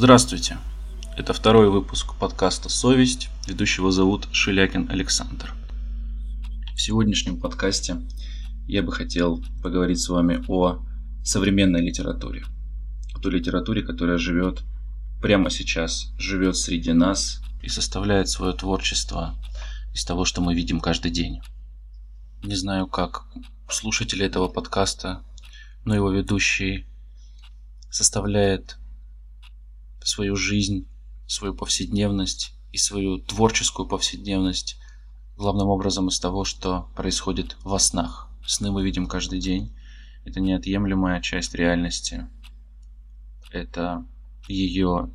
Здравствуйте. Это второй выпуск подкаста «Совесть». Ведущего зовут Шелякин Александр. В сегодняшнем подкасте я бы хотел поговорить с вами о современной литературе. О той литературе, которая живет прямо сейчас, живет среди нас и составляет свое творчество из того, что мы видим каждый день. Не знаю, как слушатели этого подкаста, но его ведущий составляет свою жизнь, свою повседневность и свою творческую повседневность главным образом из того, что происходит во снах. Сны мы видим каждый день. Это неотъемлемая часть реальности. Это ее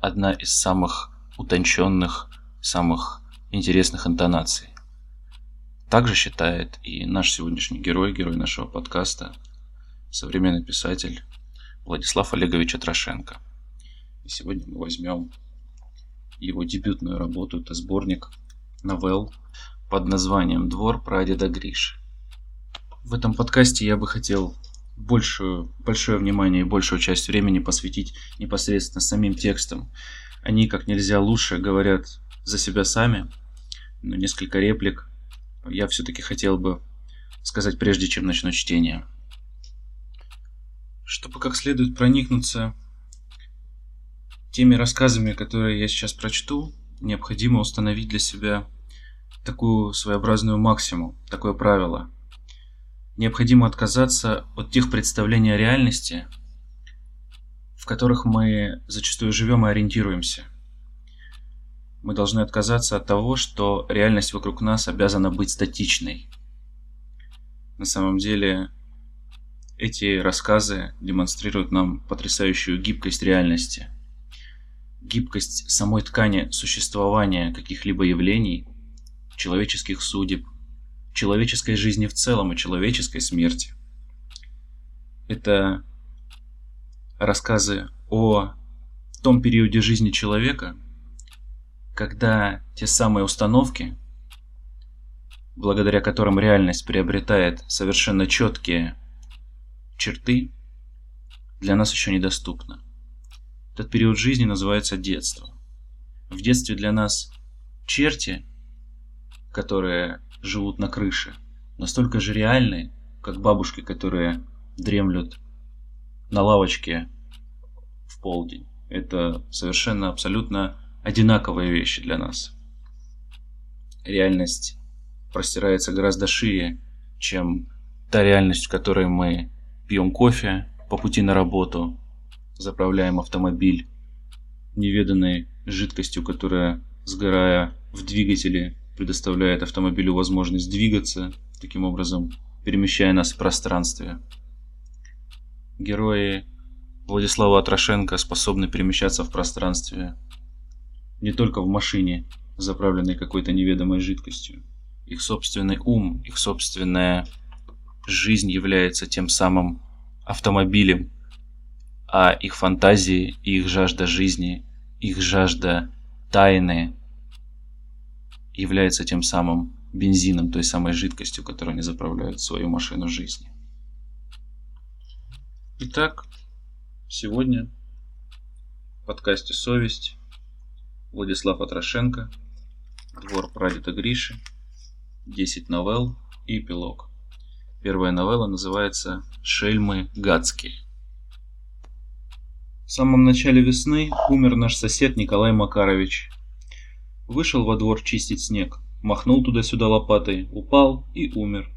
одна из самых утонченных, самых интересных интонаций. Также считает и наш сегодняшний герой, герой нашего подкаста, современный писатель Владислав Олегович Атрошенко. И сегодня мы возьмем его дебютную работу. Это сборник новелл под названием «Двор прадеда Гриши». В этом подкасте я бы хотел большую, большое внимание и большую часть времени посвятить непосредственно самим текстам. Они как нельзя лучше говорят за себя сами, но несколько реплик я все-таки хотел бы сказать прежде, чем начну чтение. Чтобы как следует проникнуться теми рассказами, которые я сейчас прочту, необходимо установить для себя такую своеобразную максимум, такое правило. Необходимо отказаться от тех представлений о реальности, в которых мы зачастую живем и ориентируемся. Мы должны отказаться от того, что реальность вокруг нас обязана быть статичной. На самом деле, эти рассказы демонстрируют нам потрясающую гибкость реальности – гибкость самой ткани существования каких-либо явлений, человеческих судеб, человеческой жизни в целом и человеческой смерти. Это рассказы о том периоде жизни человека, когда те самые установки, благодаря которым реальность приобретает совершенно четкие черты, для нас еще недоступны. Этот период жизни называется детство. В детстве для нас черти, которые живут на крыше, настолько же реальны, как бабушки, которые дремлют на лавочке в полдень. Это совершенно абсолютно одинаковые вещи для нас. Реальность простирается гораздо шире, чем та реальность, в которой мы пьем кофе по пути на работу, заправляем автомобиль неведанной жидкостью, которая, сгорая в двигателе, предоставляет автомобилю возможность двигаться, таким образом перемещая нас в пространстве. Герои Владислава Атрошенко способны перемещаться в пространстве не только в машине, заправленной какой-то неведомой жидкостью. Их собственный ум, их собственная жизнь является тем самым автомобилем, а их фантазии, их жажда жизни, их жажда тайны является тем самым бензином, той самой жидкостью, которой они заправляют свою машину жизни. Итак, сегодня в подкасте «Совесть» Владислав Атрошенко, «Двор прадеда Гриши», 10 новелл и эпилог. Первая новелла называется «Шельмы гадские». В самом начале весны умер наш сосед Николай Макарович. Вышел во двор чистить снег, махнул туда-сюда лопатой, упал и умер.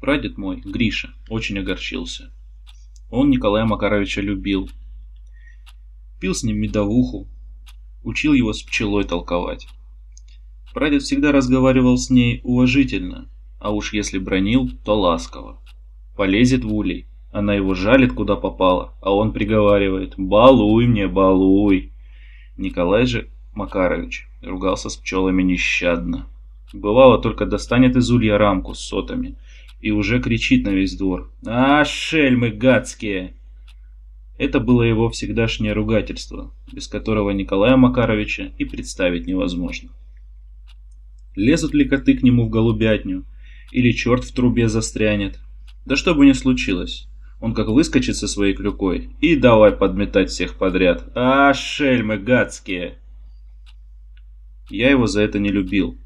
Прадед мой, Гриша, очень огорчился. Он Николая Макаровича любил. Пил с ним медовуху, учил его с пчелой толковать. Прадед всегда разговаривал с ней уважительно, а уж если бронил, то ласково. Полезет в улей, она его жалит куда попало, а он приговаривает «Балуй мне, балуй!» Николай же Макарович ругался с пчелами нещадно. Бывало, только достанет из улья рамку с сотами и уже кричит на весь двор «А, шельмы гадские!» Это было его всегдашнее ругательство, без которого Николая Макаровича и представить невозможно. Лезут ли коты к нему в голубятню, или черт в трубе застрянет? Да что бы ни случилось, Он как выскочит со своей клюкой и давай подметать всех подряд. А, шельмы гадские! Я его за это не любил.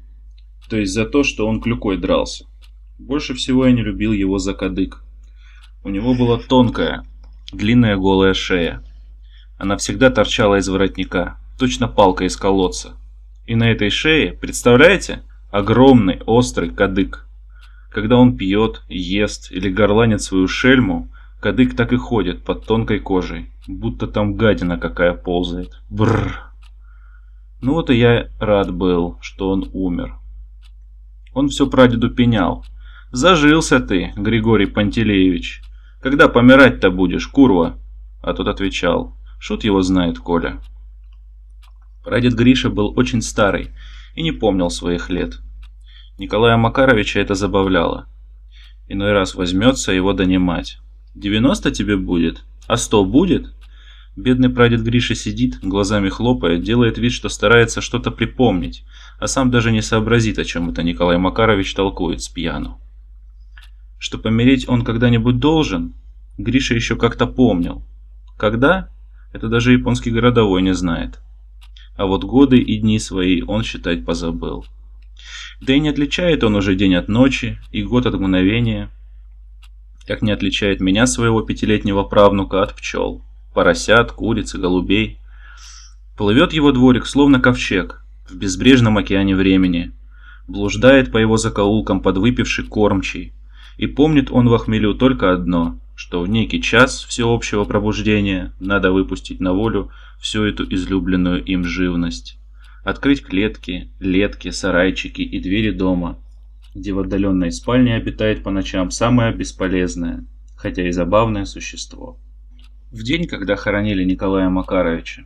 То есть за то, что он клюкой дрался. Больше всего я не любил его за кадык. У него была тонкая, длинная голая шея. Она всегда торчала из воротника, точно палка из колодца. И на этой шее, представляете, огромный острый кадык. Когда он пьет, ест или горланит свою шельму, кадык так и ходит под тонкой кожей, будто там гадина какая ползает. Бррр. Ну вот и я рад был, что он умер. Он все прадеду пенял. «Зажился ты, Григорий Пантелеевич. Когда помирать-то будешь, курва?» А тот отвечал. «Шут его знает, Коля». Прадед Гриша был очень старый и не помнил своих лет. Николая Макаровича это забавляло. Иной раз возьмется его донимать. «Девяносто тебе будет? А сто будет?» Бедный прадед Гриша сидит, глазами хлопает, делает вид, что старается что-то припомнить, а сам даже не сообразит, о чем это Николай Макарович толкует с пьяну. Что помереть он когда-нибудь должен, Гриша еще как-то помнил. Когда? Это даже японский городовой не знает. А вот годы и дни свои он считать позабыл. Да и не отличает он уже день от ночи и год от мгновения, как не отличает меня, своего пятилетнего правнука, от пчел поросят, куриц и голубей. Плывет его дворик, словно ковчег, в безбрежном океане времени. Блуждает по его закоулкам подвыпивший кормчий. И помнит он в охмелю только одно, что в некий час всеобщего пробуждения надо выпустить на волю всю эту излюбленную им живность. Открыть клетки, летки, сарайчики и двери дома, где в отдаленной спальне обитает по ночам самое бесполезное, хотя и забавное существо. В день, когда хоронили Николая Макаровича,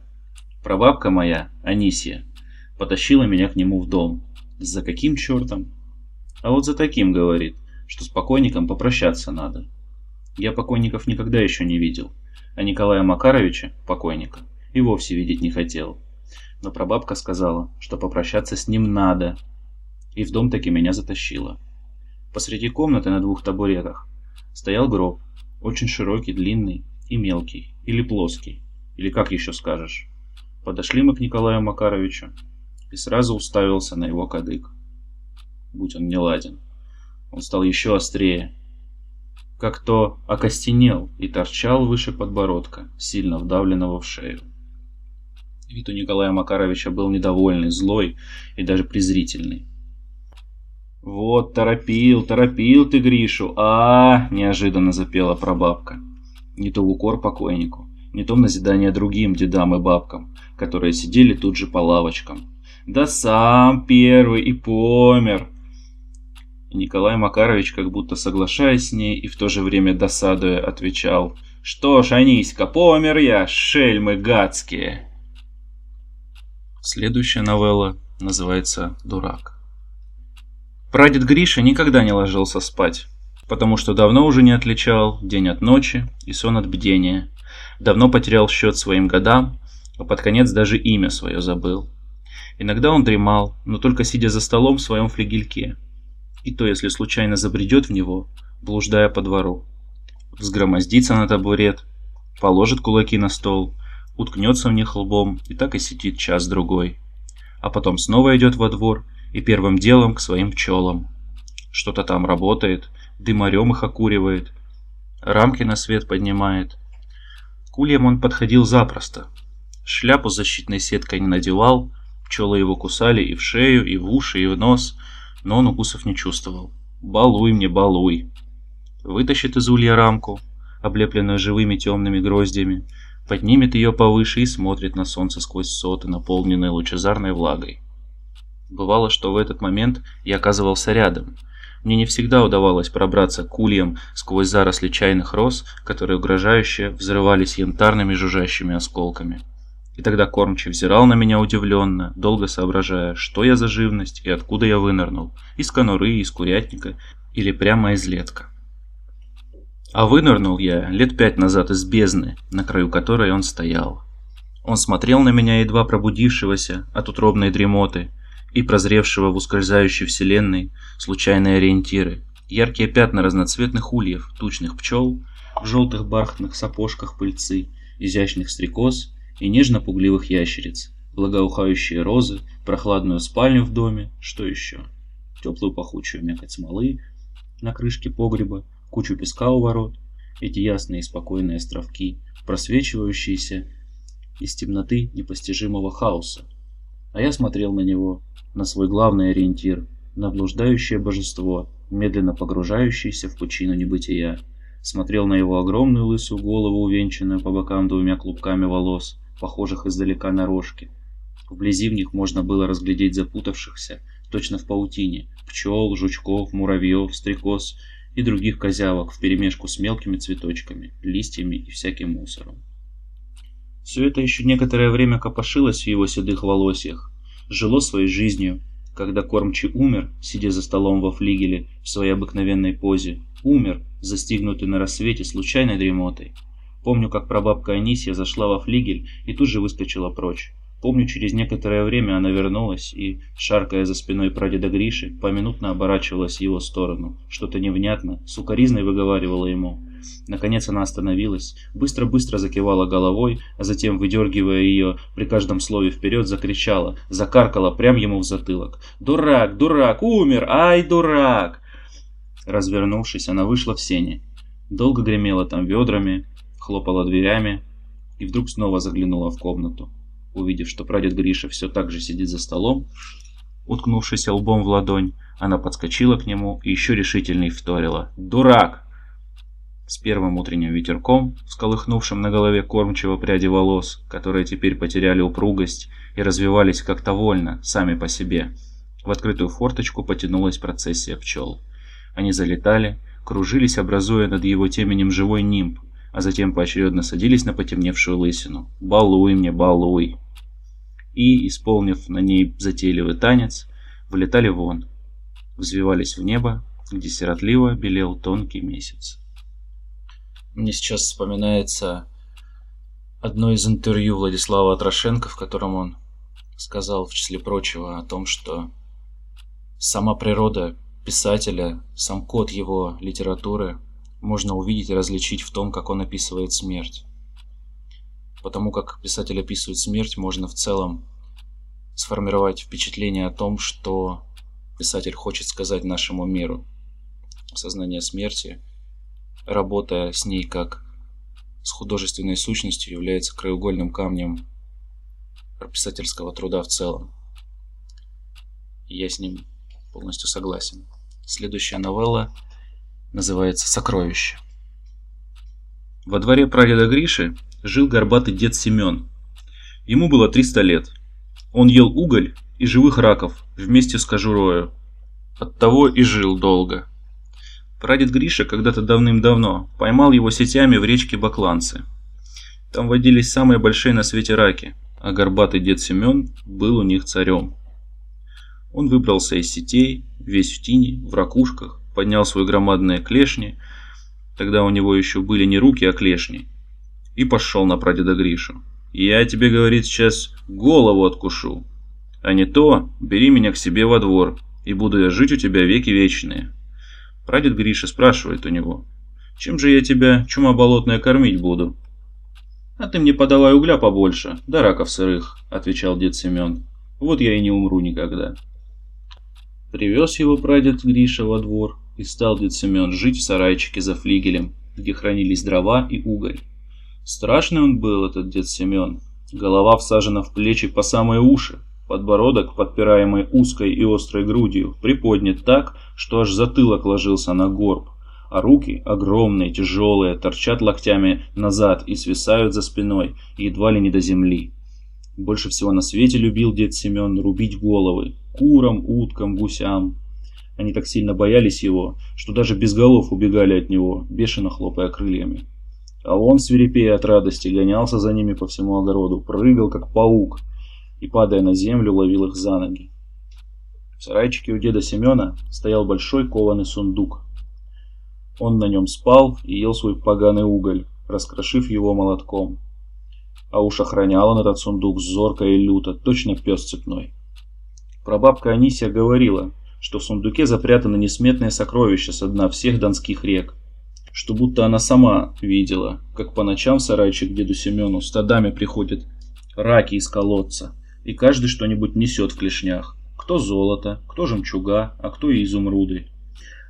прабабка моя, Анисия, потащила меня к нему в дом. За каким чертом? А вот за таким, говорит, что с покойником попрощаться надо. Я покойников никогда еще не видел, а Николая Макаровича, покойника, и вовсе видеть не хотел. Но прабабка сказала, что попрощаться с ним надо, и в дом таки меня затащила. Посреди комнаты на двух табуретах стоял гроб, очень широкий, длинный, и мелкий, или плоский, или как еще скажешь. Подошли мы к Николаю Макаровичу и сразу уставился на его кадык. Будь он не ладен. Он стал еще острее. Как то окостенел и торчал выше подбородка, сильно вдавленного в шею. Вид у Николая Макаровича был недовольный, злой и даже презрительный. «Вот, торопил, торопил ты Гришу, а, неожиданно запела прабабка не то укор покойнику, не то назидание другим дедам и бабкам, которые сидели тут же по лавочкам. Да сам первый и помер. И Николай Макарович, как будто соглашаясь с ней и в то же время досадуя, отвечал «Что ж, Аниська, помер я, шельмы гадские!» Следующая новелла называется «Дурак». Прадед Гриша никогда не ложился спать потому что давно уже не отличал день от ночи и сон от бдения. Давно потерял счет своим годам, а под конец даже имя свое забыл. Иногда он дремал, но только сидя за столом в своем флигельке. И то, если случайно забредет в него, блуждая по двору. Взгромоздится на табурет, положит кулаки на стол, уткнется в них лбом и так и сидит час-другой. А потом снова идет во двор и первым делом к своим пчелам. Что-то там работает, дымарем их окуривает, рамки на свет поднимает. К ульям он подходил запросто. Шляпу с защитной сеткой не надевал, пчелы его кусали и в шею, и в уши, и в нос, но он укусов не чувствовал. «Балуй мне, балуй!» Вытащит из улья рамку, облепленную живыми темными гроздями, поднимет ее повыше и смотрит на солнце сквозь соты, наполненные лучезарной влагой. Бывало, что в этот момент я оказывался рядом – мне не всегда удавалось пробраться к ульям сквозь заросли чайных роз, которые угрожающе взрывались янтарными жужжащими осколками. И тогда кормчий взирал на меня удивленно, долго соображая, что я за живность и откуда я вынырнул, из конуры, из курятника или прямо из летка. А вынырнул я лет пять назад из бездны, на краю которой он стоял. Он смотрел на меня, едва пробудившегося от утробной дремоты, и прозревшего в ускользающей вселенной случайные ориентиры, яркие пятна разноцветных ульев, тучных пчел, в желтых бархатных сапожках пыльцы, изящных стрекоз и нежно-пугливых ящериц, благоухающие розы, прохладную спальню в доме, что еще? Теплую пахучую мякоть смолы на крышке погреба, кучу песка у ворот, эти ясные и спокойные островки, просвечивающиеся из темноты непостижимого хаоса. А я смотрел на него, на свой главный ориентир, на блуждающее божество, медленно погружающееся в пучину небытия. Смотрел на его огромную лысую голову, увенчанную по бокам двумя клубками волос, похожих издалека на рожки. Вблизи в них можно было разглядеть запутавшихся, точно в паутине, пчел, жучков, муравьев, стрекоз и других козявок вперемешку с мелкими цветочками, листьями и всяким мусором. Все это еще некоторое время копошилось в его седых волосьях, жило своей жизнью, когда кормчий умер, сидя за столом во флигеле в своей обыкновенной позе, умер, застигнутый на рассвете случайной дремотой. Помню, как прабабка Анисия зашла во флигель и тут же выскочила прочь. Помню, через некоторое время она вернулась и, шаркая за спиной прадеда Гриши, поминутно оборачивалась в его сторону. Что-то невнятно, сукоризной выговаривала ему. Наконец она остановилась, быстро-быстро закивала головой, а затем, выдергивая ее, при каждом слове вперед закричала, закаркала прямо ему в затылок. «Дурак, дурак, умер, ай, дурак!» Развернувшись, она вышла в сене. Долго гремела там ведрами, хлопала дверями и вдруг снова заглянула в комнату. Увидев, что прадед Гриша все так же сидит за столом, уткнувшись лбом в ладонь, она подскочила к нему и еще решительней вторила. «Дурак!» С первым утренним ветерком, всколыхнувшим на голове кормчего пряди волос, которые теперь потеряли упругость и развивались как-то вольно, сами по себе, в открытую форточку потянулась процессия пчел. Они залетали, кружились, образуя над его теменем живой нимб, а затем поочередно садились на потемневшую лысину. «Балуй мне, балуй!» И, исполнив на ней затейливый танец, вылетали вон, взвивались в небо, где сиротливо белел тонкий месяц. Мне сейчас вспоминается одно из интервью Владислава Атрошенко, в котором он сказал, в числе прочего, о том, что сама природа писателя, сам код его литературы можно увидеть и различить в том, как он описывает смерть. Потому как писатель описывает смерть, можно в целом сформировать впечатление о том, что писатель хочет сказать нашему миру. Сознание смерти – работая с ней как с художественной сущностью, является краеугольным камнем писательского труда в целом. Я с ним полностью согласен. Следующая новелла называется «Сокровище». Во дворе прадеда Гриши жил горбатый дед Семен. Ему было 300 лет. Он ел уголь и живых раков вместе с кожурою. Оттого и жил долго. Прадед Гриша когда-то давным-давно поймал его сетями в речке Бакланцы. Там водились самые большие на свете раки, а горбатый дед Семен был у них царем. Он выбрался из сетей, весь в тени, в ракушках, поднял свои громадные клешни, тогда у него еще были не руки, а клешни, и пошел на прадеда Гришу. «Я тебе, — говорит, — сейчас голову откушу, а не то бери меня к себе во двор, и буду я жить у тебя веки вечные». Прадед Гриша спрашивает у него, «Чем же я тебя, чума болотная, кормить буду?» «А ты мне подавай угля побольше, да раков сырых», — отвечал дед Семен. «Вот я и не умру никогда». Привез его прадед Гриша во двор, и стал дед Семен жить в сарайчике за флигелем, где хранились дрова и уголь. Страшный он был, этот дед Семен. Голова всажена в плечи по самые уши, Подбородок, подпираемый узкой и острой грудью, приподнят так, что аж затылок ложился на горб, а руки, огромные, тяжелые, торчат локтями назад и свисают за спиной, едва ли не до земли. Больше всего на свете любил дед Семен рубить головы, курам, уткам, гусям. Они так сильно боялись его, что даже без голов убегали от него, бешено хлопая крыльями. А он, свирепея от радости, гонялся за ними по всему огороду, прыгал как паук – и, падая на землю, ловил их за ноги. В сарайчике у деда Семена стоял большой кованый сундук. Он на нем спал и ел свой поганый уголь, раскрошив его молотком. А уж охранял он этот сундук зорко и люто, точно пес цепной. Прабабка Анисия говорила, что в сундуке запрятаны несметные сокровища со дна всех донских рек. что будто она сама видела, как по ночам в сарайчик деду Семену стадами приходят раки из колодца, и каждый что-нибудь несет в клешнях. Кто золото, кто жемчуга, а кто и изумруды.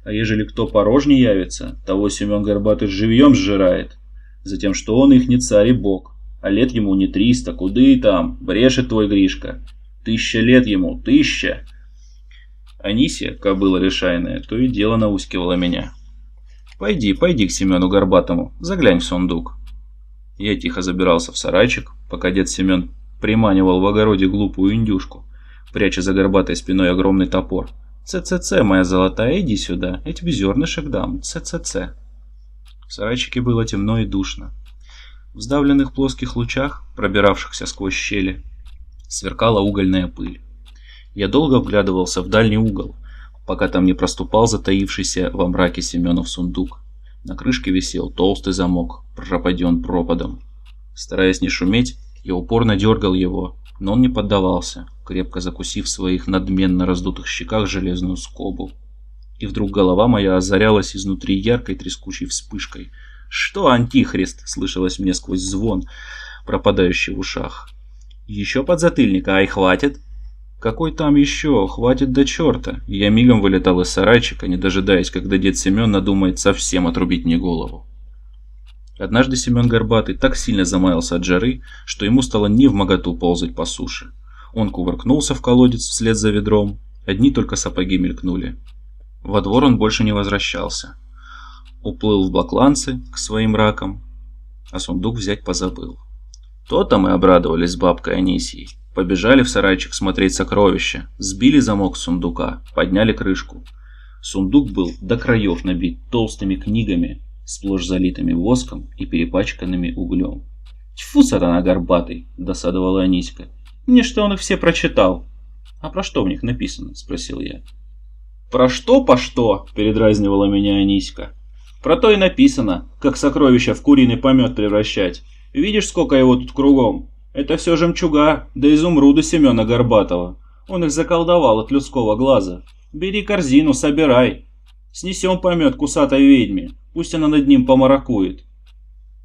А ежели кто порожней явится, того Семен Горбатый живьем сжирает, затем что он их не царь и бог, а лет ему не триста, куды там, брешет твой Гришка. Тысяча лет ему, тысяча. Анисия, кобыла решайная, то и дело наускивала меня. «Пойди, пойди к Семену Горбатому, заглянь в сундук». Я тихо забирался в сарайчик, пока дед Семен приманивал в огороде глупую индюшку, пряча за горбатой спиной огромный топор. «ЦЦЦ, моя золотая, иди сюда, я тебе зернышек дам, ЦЦЦ». В сарайчике было темно и душно. В сдавленных плоских лучах, пробиравшихся сквозь щели, сверкала угольная пыль. Я долго вглядывался в дальний угол, пока там не проступал затаившийся во мраке Семенов сундук. На крышке висел толстый замок, пропаден пропадом. Стараясь не шуметь, я упорно дергал его, но он не поддавался, крепко закусив в своих надменно раздутых щеках железную скобу. И вдруг голова моя озарялась изнутри яркой трескучей вспышкой. «Что, антихрист?» — слышалось мне сквозь звон, пропадающий в ушах. «Еще подзатыльника, ай, хватит!» Какой там еще? Хватит до черта. Я мигом вылетал из сарайчика, не дожидаясь, когда дед Семен надумает совсем отрубить мне голову. Однажды Семен Горбатый так сильно замаялся от жары, что ему стало не в моготу ползать по суше. Он кувыркнулся в колодец вслед за ведром, одни только сапоги мелькнули. Во двор он больше не возвращался. Уплыл в бакланцы к своим ракам, а сундук взять позабыл. То-то мы обрадовались с бабкой Анисией. Побежали в сарайчик смотреть сокровища, сбили замок сундука, подняли крышку. Сундук был до краев набит толстыми книгами, сплошь залитыми воском и перепачканными углем. «Тьфу, сатана горбатый!» – досадовала Аниська. «Мне что он их все прочитал!» «А про что в них написано?» – спросил я. «Про что по что?» – передразнивала меня Аниська. «Про то и написано, как сокровища в куриный помет превращать. Видишь, сколько его тут кругом? Это все жемчуга, да изумруды Семена Горбатова. Он их заколдовал от людского глаза. Бери корзину, собирай. Снесем помет кусатой ведьме, пусть она над ним помаракует.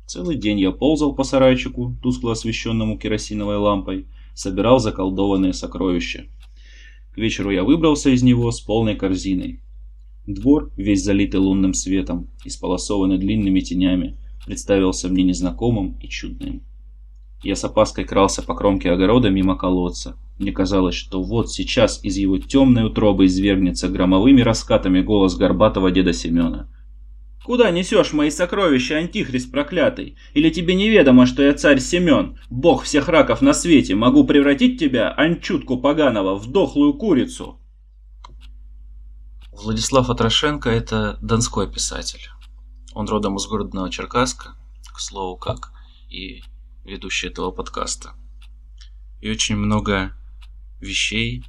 Целый день я ползал по сарайчику, тускло освещенному керосиновой лампой, собирал заколдованные сокровища. К вечеру я выбрался из него с полной корзиной. Двор, весь залитый лунным светом, исполосованный длинными тенями, представился мне незнакомым и чудным. Я с опаской крался по кромке огорода мимо колодца. Мне казалось, что вот сейчас из его темной утробы извергнется громовыми раскатами голос горбатого деда Семена. «Куда несешь мои сокровища, антихрист проклятый? Или тебе неведомо, что я царь Семен, бог всех раков на свете, могу превратить тебя, анчутку поганого, в дохлую курицу?» Владислав Атрошенко – это донской писатель. Он родом из города Новочеркасска, к слову, как и ведущий этого подкаста. И очень много вещей,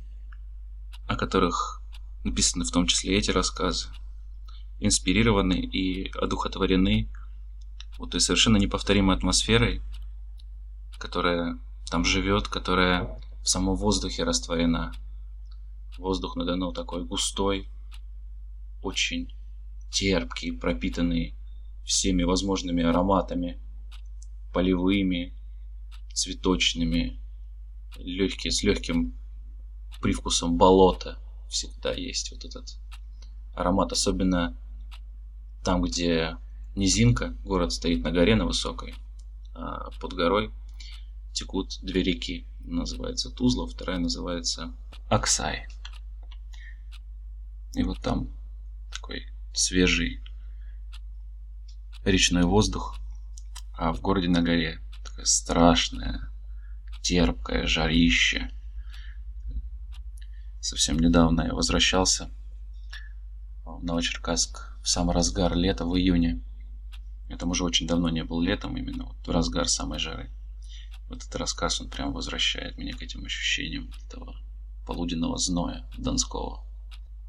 о которых написаны в том числе эти рассказы, инспирированы и одухотворены вот той совершенно неповторимой атмосферой, которая там живет, которая в самом воздухе растворена. Воздух на Дону такой густой, очень терпкий, пропитанный всеми возможными ароматами – полевыми, цветочными, легкие, с легким привкусом болота. Всегда есть вот этот аромат, особенно там, где низинка, город стоит на горе, на высокой, а под горой текут две реки. Называется Тузла, вторая называется Аксай. И вот там такой свежий речной воздух, а в городе на горе такое страшное, терпкое жарище. Совсем недавно я возвращался в Новочеркасск в самый разгар лета, в июне. Я там уже очень давно не был летом, именно вот в разгар самой жары. Вот этот рассказ, он прям возвращает меня к этим ощущениям этого полуденного зноя Донского.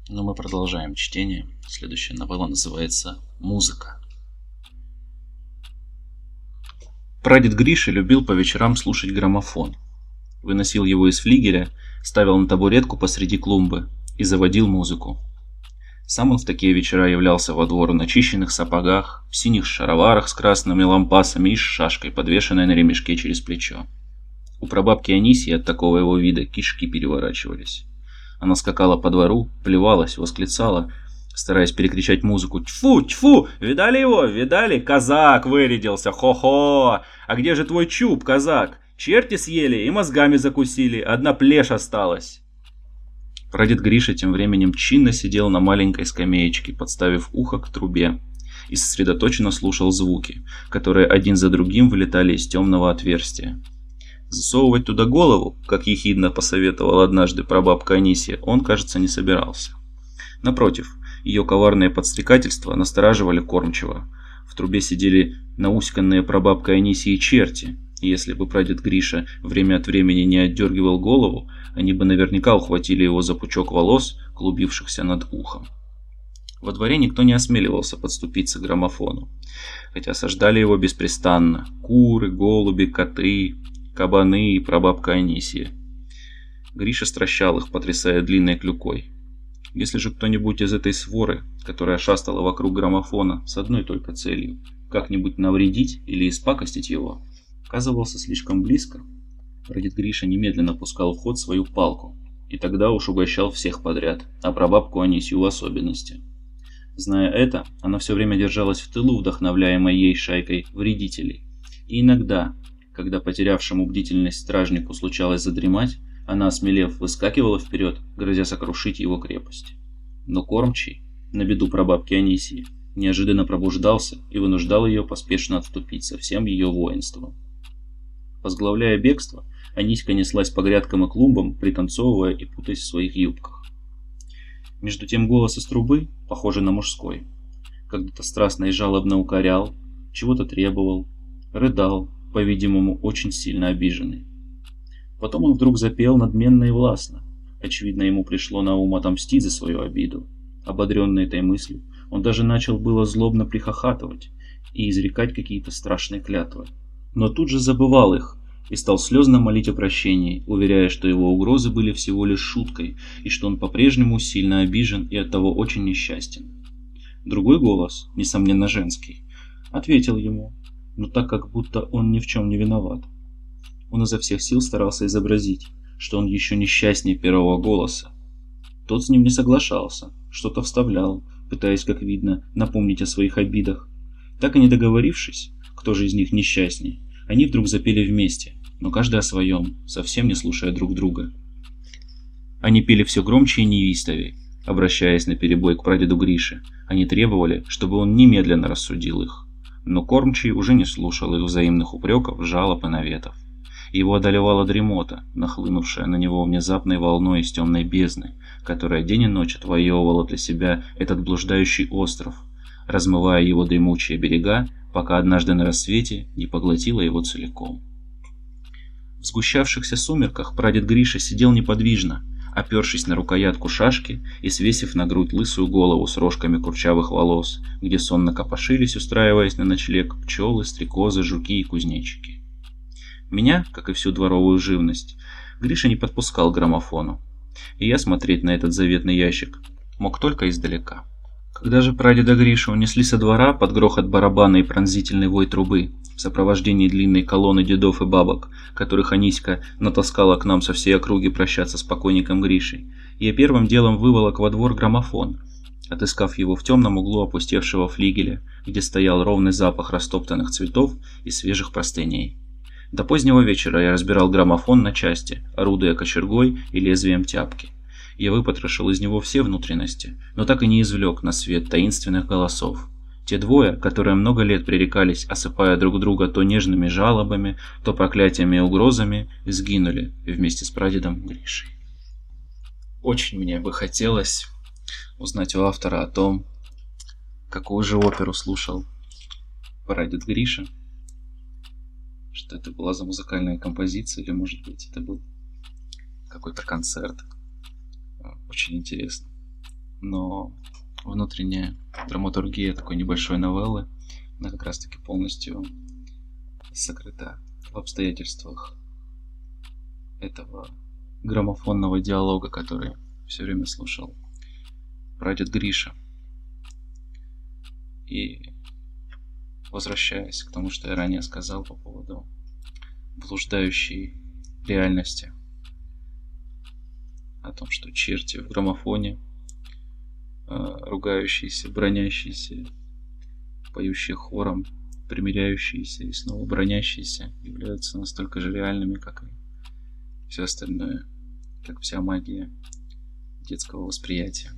Но мы продолжаем чтение. Следующая новелла называется «Музыка». Прадед Гриша любил по вечерам слушать граммофон. Выносил его из флигеля, ставил на табуретку посреди клумбы и заводил музыку. Сам он в такие вечера являлся во двор в начищенных сапогах, в синих шароварах с красными лампасами и с шашкой, подвешенной на ремешке через плечо. У прабабки Анисии от такого его вида кишки переворачивались. Она скакала по двору, плевалась, восклицала, стараясь перекричать музыку. «Тьфу, тьфу! Видали его? Видали? Казак вырядился! Хо-хо! А где же твой чуб, казак? Черти съели и мозгами закусили, одна плешь осталась!» Прадед Гриша тем временем чинно сидел на маленькой скамеечке, подставив ухо к трубе, и сосредоточенно слушал звуки, которые один за другим вылетали из темного отверстия. Засовывать туда голову, как ехидно посоветовал однажды прабабка Анисия, он, кажется, не собирался. Напротив, ее коварное подстрекательство настораживали кормчиво. В трубе сидели науськанные прабабкой Анисии черти, и если бы прадед Гриша время от времени не отдергивал голову, они бы наверняка ухватили его за пучок волос, клубившихся над ухом. Во дворе никто не осмеливался подступиться к граммофону, хотя осаждали его беспрестанно. Куры, голуби, коты, кабаны и прабабка Анисия. Гриша стращал их, потрясая длинной клюкой. Если же кто-нибудь из этой своры, которая шастала вокруг граммофона с одной только целью, как-нибудь навредить или испакостить его, оказывался слишком близко, прадед Гриша немедленно пускал в ход свою палку, и тогда уж угощал всех подряд, а прабабку Анисью в особенности. Зная это, она все время держалась в тылу, вдохновляемой ей шайкой вредителей. И иногда, когда потерявшему бдительность стражнику случалось задремать, она, осмелев, выскакивала вперед, грозя сокрушить его крепость. Но кормчий, на беду прабабки Анисии, неожиданно пробуждался и вынуждал ее поспешно отступить со всем ее воинством. Возглавляя бегство, Аниська неслась по грядкам и клумбам, пританцовывая и путаясь в своих юбках. Между тем голос из трубы, похожий на мужской, когда-то страстно и жалобно укорял, чего-то требовал, рыдал, по-видимому, очень сильно обиженный. Потом он вдруг запел надменно и властно. Очевидно, ему пришло на ум отомстить за свою обиду. Ободренный этой мыслью, он даже начал было злобно прихохатывать и изрекать какие-то страшные клятвы. Но тут же забывал их и стал слезно молить о прощении, уверяя, что его угрозы были всего лишь шуткой и что он по-прежнему сильно обижен и оттого очень несчастен. Другой голос, несомненно женский, ответил ему, но так как будто он ни в чем не виноват. Он изо всех сил старался изобразить, что он еще несчастнее первого голоса. Тот с ним не соглашался, что-то вставлял, пытаясь, как видно, напомнить о своих обидах. Так и не договорившись, кто же из них несчастней, они вдруг запели вместе, но каждый о своем, совсем не слушая друг друга. Они пели все громче и неистовее, обращаясь на перебой к прадеду Грише. Они требовали, чтобы он немедленно рассудил их но кормчий уже не слушал их взаимных упреков, жалоб и наветов. Его одолевала дремота, нахлынувшая на него внезапной волной из темной бездны, которая день и ночь отвоевывала для себя этот блуждающий остров, размывая его дремучие берега, пока однажды на рассвете не поглотила его целиком. В сгущавшихся сумерках прадед Гриша сидел неподвижно, опершись на рукоятку шашки и свесив на грудь лысую голову с рожками курчавых волос, где сонно копошились, устраиваясь на ночлег, пчелы, стрекозы, жуки и кузнечики. Меня, как и всю дворовую живность, Гриша не подпускал к граммофону, и я смотреть на этот заветный ящик мог только издалека. Когда же прадеда Гриша унесли со двора под грохот барабана и пронзительный вой трубы, в сопровождении длинной колонны дедов и бабок, которых Аниська натаскала к нам со всей округи прощаться с покойником Гришей, я первым делом выволок во двор граммофон, отыскав его в темном углу опустевшего флигеля, где стоял ровный запах растоптанных цветов и свежих простыней. До позднего вечера я разбирал граммофон на части, орудуя кочергой и лезвием тяпки. Я выпотрошил из него все внутренности, но так и не извлек на свет таинственных голосов. Те двое, которые много лет пререкались, осыпая друг друга то нежными жалобами, то проклятиями и угрозами, сгинули вместе с прадедом Гришей. Очень мне бы хотелось узнать у автора о том, какую же оперу слушал прадед Гриша, что это была за музыкальная композиция, или может быть это был какой-то концерт. Очень интересно. Но внутренняя драматургия такой небольшой новеллы, она как раз-таки полностью сокрыта в обстоятельствах этого граммофонного диалога, который все время слушал прадед Гриша. И возвращаясь к тому, что я ранее сказал по поводу блуждающей реальности, о том, что черти в граммофоне, ругающиеся, бронящиеся, поющие хором, примиряющиеся и снова бронящиеся, являются настолько же реальными, как и все остальное, как вся магия детского восприятия.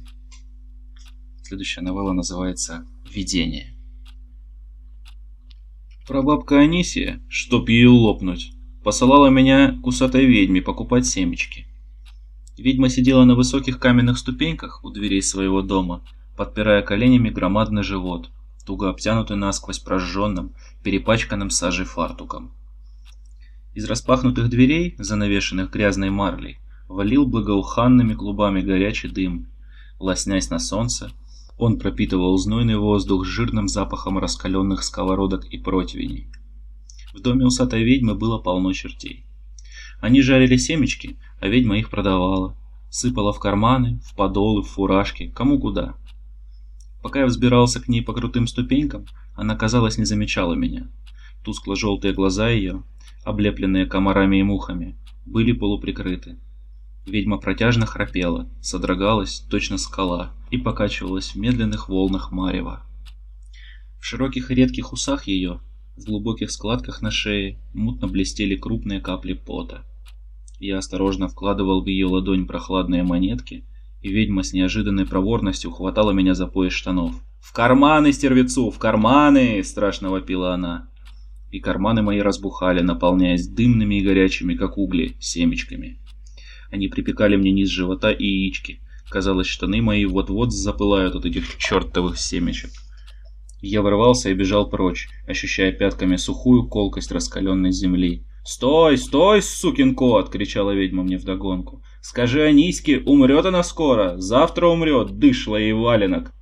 Следующая новелла называется «Видение». Прабабка Анисия, чтоб ее лопнуть, посылала меня к усатой ведьме покупать семечки. Ведьма сидела на высоких каменных ступеньках у дверей своего дома, подпирая коленями громадный живот, туго обтянутый насквозь прожженным, перепачканным сажей фартуком. Из распахнутых дверей, занавешенных грязной марлей, валил благоуханными клубами горячий дым. Лоснясь на солнце, он пропитывал знойный воздух жирным запахом раскаленных сковородок и противней. В доме усатой ведьмы было полно чертей. Они жарили семечки, а ведьма их продавала. Сыпала в карманы, в подолы, в фуражки, кому куда. Пока я взбирался к ней по крутым ступенькам, она, казалось, не замечала меня. Тускло-желтые глаза ее, облепленные комарами и мухами, были полуприкрыты. Ведьма протяжно храпела, содрогалась, точно скала, и покачивалась в медленных волнах марева. В широких и редких усах ее, в глубоких складках на шее, мутно блестели крупные капли пота. Я осторожно вкладывал в ее ладонь прохладные монетки, и ведьма с неожиданной проворностью хватала меня за пояс штанов. «В карманы, стервецу, в карманы!» – страшно вопила она. И карманы мои разбухали, наполняясь дымными и горячими, как угли, семечками. Они припекали мне низ живота и яички. Казалось, штаны мои вот-вот запылают от этих чертовых семечек. Я вырвался и бежал прочь, ощущая пятками сухую колкость раскаленной земли. «Стой, стой, сукин кот!» — кричала ведьма мне вдогонку. «Скажи Аниське, умрет она скоро, завтра умрет, дышло и валенок!»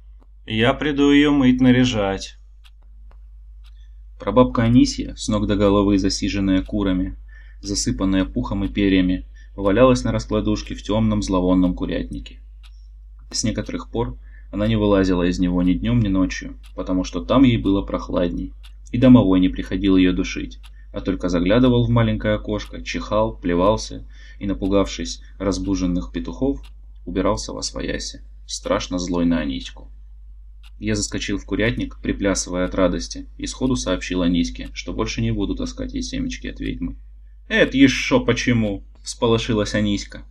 «Я приду ее мыть, наряжать!» Прабабка Анисия, с ног до головы засиженная курами, засыпанная пухом и перьями, валялась на раскладушке в темном зловонном курятнике. С некоторых пор она не вылазила из него ни днем, ни ночью, потому что там ей было прохладней, и домовой не приходил ее душить, а только заглядывал в маленькое окошко, чихал, плевался и, напугавшись разбуженных петухов, убирался во свояси, страшно злой на Анитьку. Я заскочил в курятник, приплясывая от радости, и сходу сообщил Анитьке, что больше не буду таскать ей семечки от ведьмы. «Это еще почему?» – всполошилась Аниська.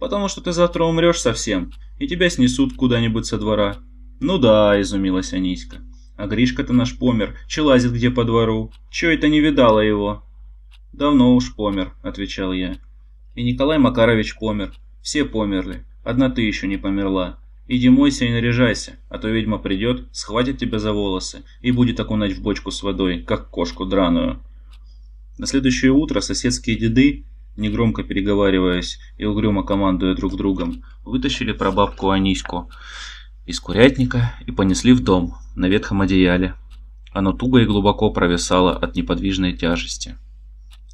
«Потому что ты завтра умрешь совсем, и тебя снесут куда-нибудь со двора». «Ну да», – изумилась Аниська. «А Гришка-то наш помер, челазит где по двору. Чё это не видала его?» «Давно уж помер», – отвечал я. «И Николай Макарович помер. Все померли. Одна ты еще не померла. Иди мойся и наряжайся, а то ведьма придет, схватит тебя за волосы и будет окунать в бочку с водой, как кошку драную». На следующее утро соседские деды, негромко переговариваясь и угрюмо командуя друг другом, вытащили прабабку Аниську из курятника и понесли в дом на ветхом одеяле. Оно туго и глубоко провисало от неподвижной тяжести.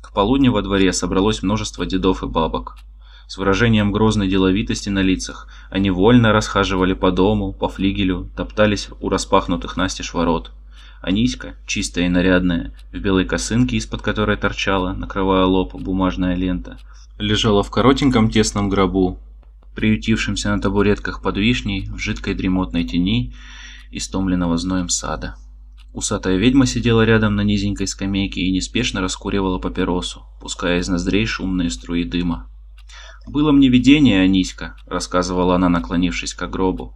К полудню во дворе собралось множество дедов и бабок. С выражением грозной деловитости на лицах они вольно расхаживали по дому, по флигелю, топтались у распахнутых настежь ворот – Аниська, чистая и нарядная, в белой косынке, из-под которой торчала, накрывая лоб, бумажная лента, лежала в коротеньком тесном гробу, приютившемся на табуретках под вишней в жидкой дремотной тени истомленного зноем сада. Усатая ведьма сидела рядом на низенькой скамейке и неспешно раскуривала папиросу, пуская из ноздрей шумные струи дыма. «Было мне видение, Аниська», — рассказывала она, наклонившись к гробу.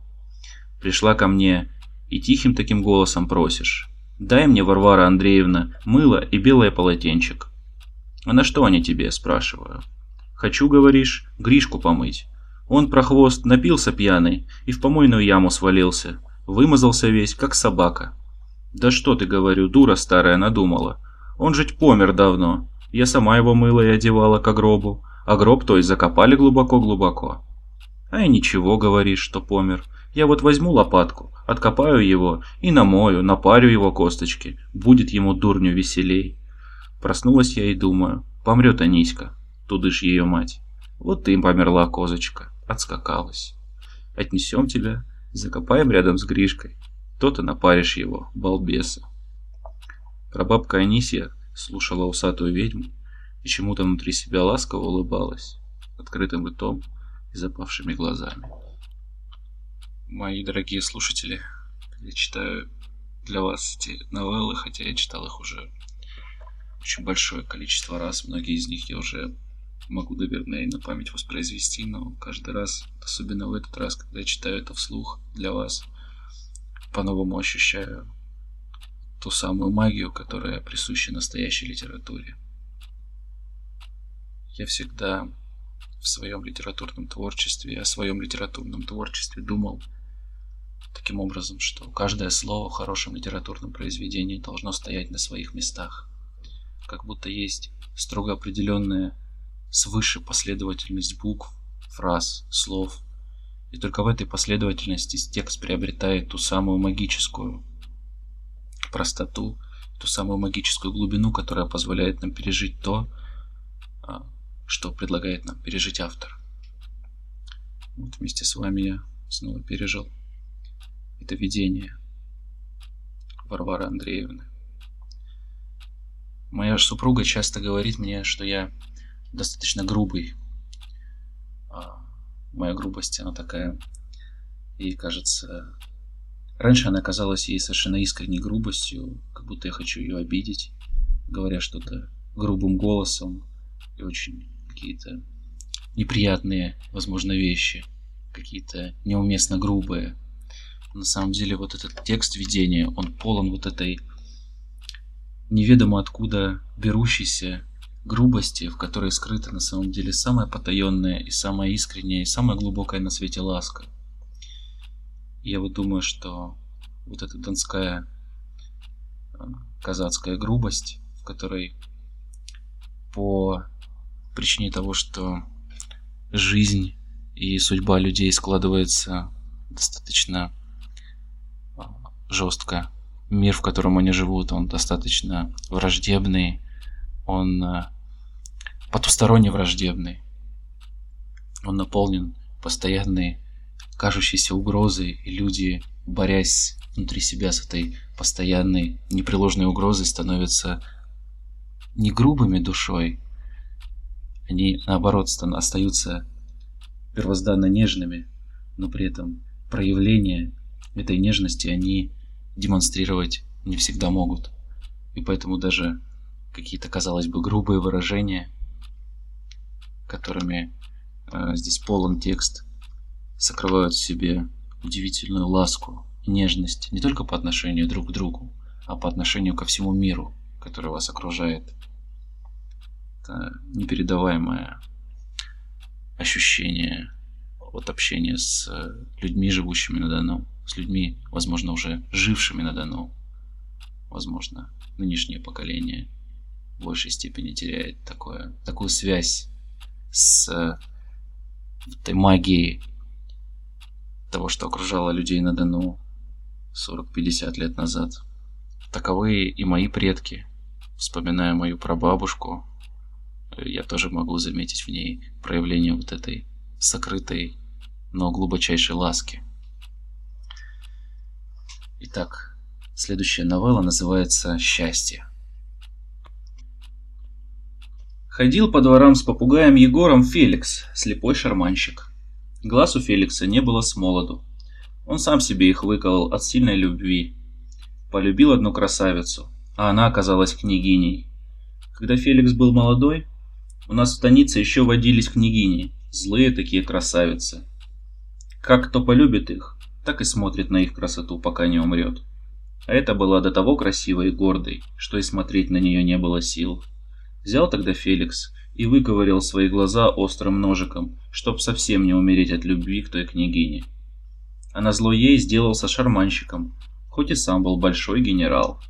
«Пришла ко мне и тихим таким голосом просишь. Дай мне, Варвара Андреевна, мыло и белое полотенчик. А на что они тебе, спрашиваю. Хочу, говоришь, Гришку помыть. Он про хвост напился пьяный и в помойную яму свалился. Вымазался весь, как собака. Да что ты, говорю, дура старая надумала. Он жить помер давно. Я сама его мыла и одевала к гробу, а гроб той закопали глубоко-глубоко. А и ничего, говоришь, что помер. Я вот возьму лопатку, откопаю его и намою, напарю его косточки. Будет ему дурню веселей. Проснулась я и думаю, помрет Аниська, тудыш ее мать. Вот им померла, козочка, отскакалась. Отнесем тебя, Закопаем рядом с Гришкой, то-то напаришь его, балбеса. Прабабка Анисия слушала усатую ведьму и чему-то внутри себя ласково улыбалась, открытым ртом и запавшими глазами. Мои дорогие слушатели, я читаю для вас эти новеллы, хотя я читал их уже очень большое количество раз. Многие из них я уже могу, наверное, и на память воспроизвести, но каждый раз, особенно в этот раз, когда я читаю это вслух для вас, по-новому ощущаю ту самую магию, которая присуща настоящей литературе. Я всегда в своем литературном творчестве, о своем литературном творчестве думал таким образом, что каждое слово в хорошем литературном произведении должно стоять на своих местах. Как будто есть строго определенная свыше последовательность букв, фраз, слов. И только в этой последовательности текст приобретает ту самую магическую простоту, ту самую магическую глубину, которая позволяет нам пережить то, а, что предлагает нам пережить автор. Вот вместе с вами я снова пережил это видение Варвары Андреевны. Моя супруга часто говорит мне, что я достаточно грубый. А моя грубость, она такая, и кажется, раньше она казалась ей совершенно искренней грубостью, как будто я хочу ее обидеть, говоря что-то грубым голосом и очень какие-то неприятные, возможно, вещи, какие-то неуместно грубые. На самом деле вот этот текст видения, он полон вот этой неведомо откуда берущейся грубости, в которой скрыта на самом деле самая потаенная и самая искренняя и самая глубокая на свете ласка. Я вот думаю, что вот эта донская э, казацкая грубость, в которой по причине того, что жизнь и судьба людей складывается достаточно э, жестко. Мир, в котором они живут, он достаточно враждебный, он э, потусторонне враждебный. Он наполнен постоянной кажущейся угрозой, и люди, борясь внутри себя с этой постоянной непреложной угрозой, становятся не грубыми душой, они, наоборот, остаются первозданно нежными, но при этом проявление этой нежности они демонстрировать не всегда могут. И поэтому даже какие-то, казалось бы, грубые выражения которыми э, здесь полон текст, сокрывают в себе удивительную ласку нежность не только по отношению друг к другу, а по отношению ко всему миру, который вас окружает. Это непередаваемое ощущение от общения с людьми, живущими на Дону, с людьми, возможно, уже жившими на Дону. Возможно, нынешнее поколение в большей степени теряет такое, такую связь с э, этой магией того, что окружало людей на Дону 40-50 лет назад. Таковы и мои предки. Вспоминая мою прабабушку, я тоже могу заметить в ней проявление вот этой сокрытой, но глубочайшей ласки. Итак, следующая новелла называется «Счастье». Ходил по дворам с попугаем Егором Феликс, слепой шарманщик. Глаз у Феликса не было с молоду. Он сам себе их выколол от сильной любви. Полюбил одну красавицу, а она оказалась княгиней. Когда Феликс был молодой, у нас в станице еще водились княгини, злые такие красавицы. Как кто полюбит их, так и смотрит на их красоту, пока не умрет. А это была до того красивой и гордой, что и смотреть на нее не было сил. Взял тогда Феликс и выковырял свои глаза острым ножиком, чтоб совсем не умереть от любви к той княгине. А на зло ей сделался шарманщиком, хоть и сам был большой генерал.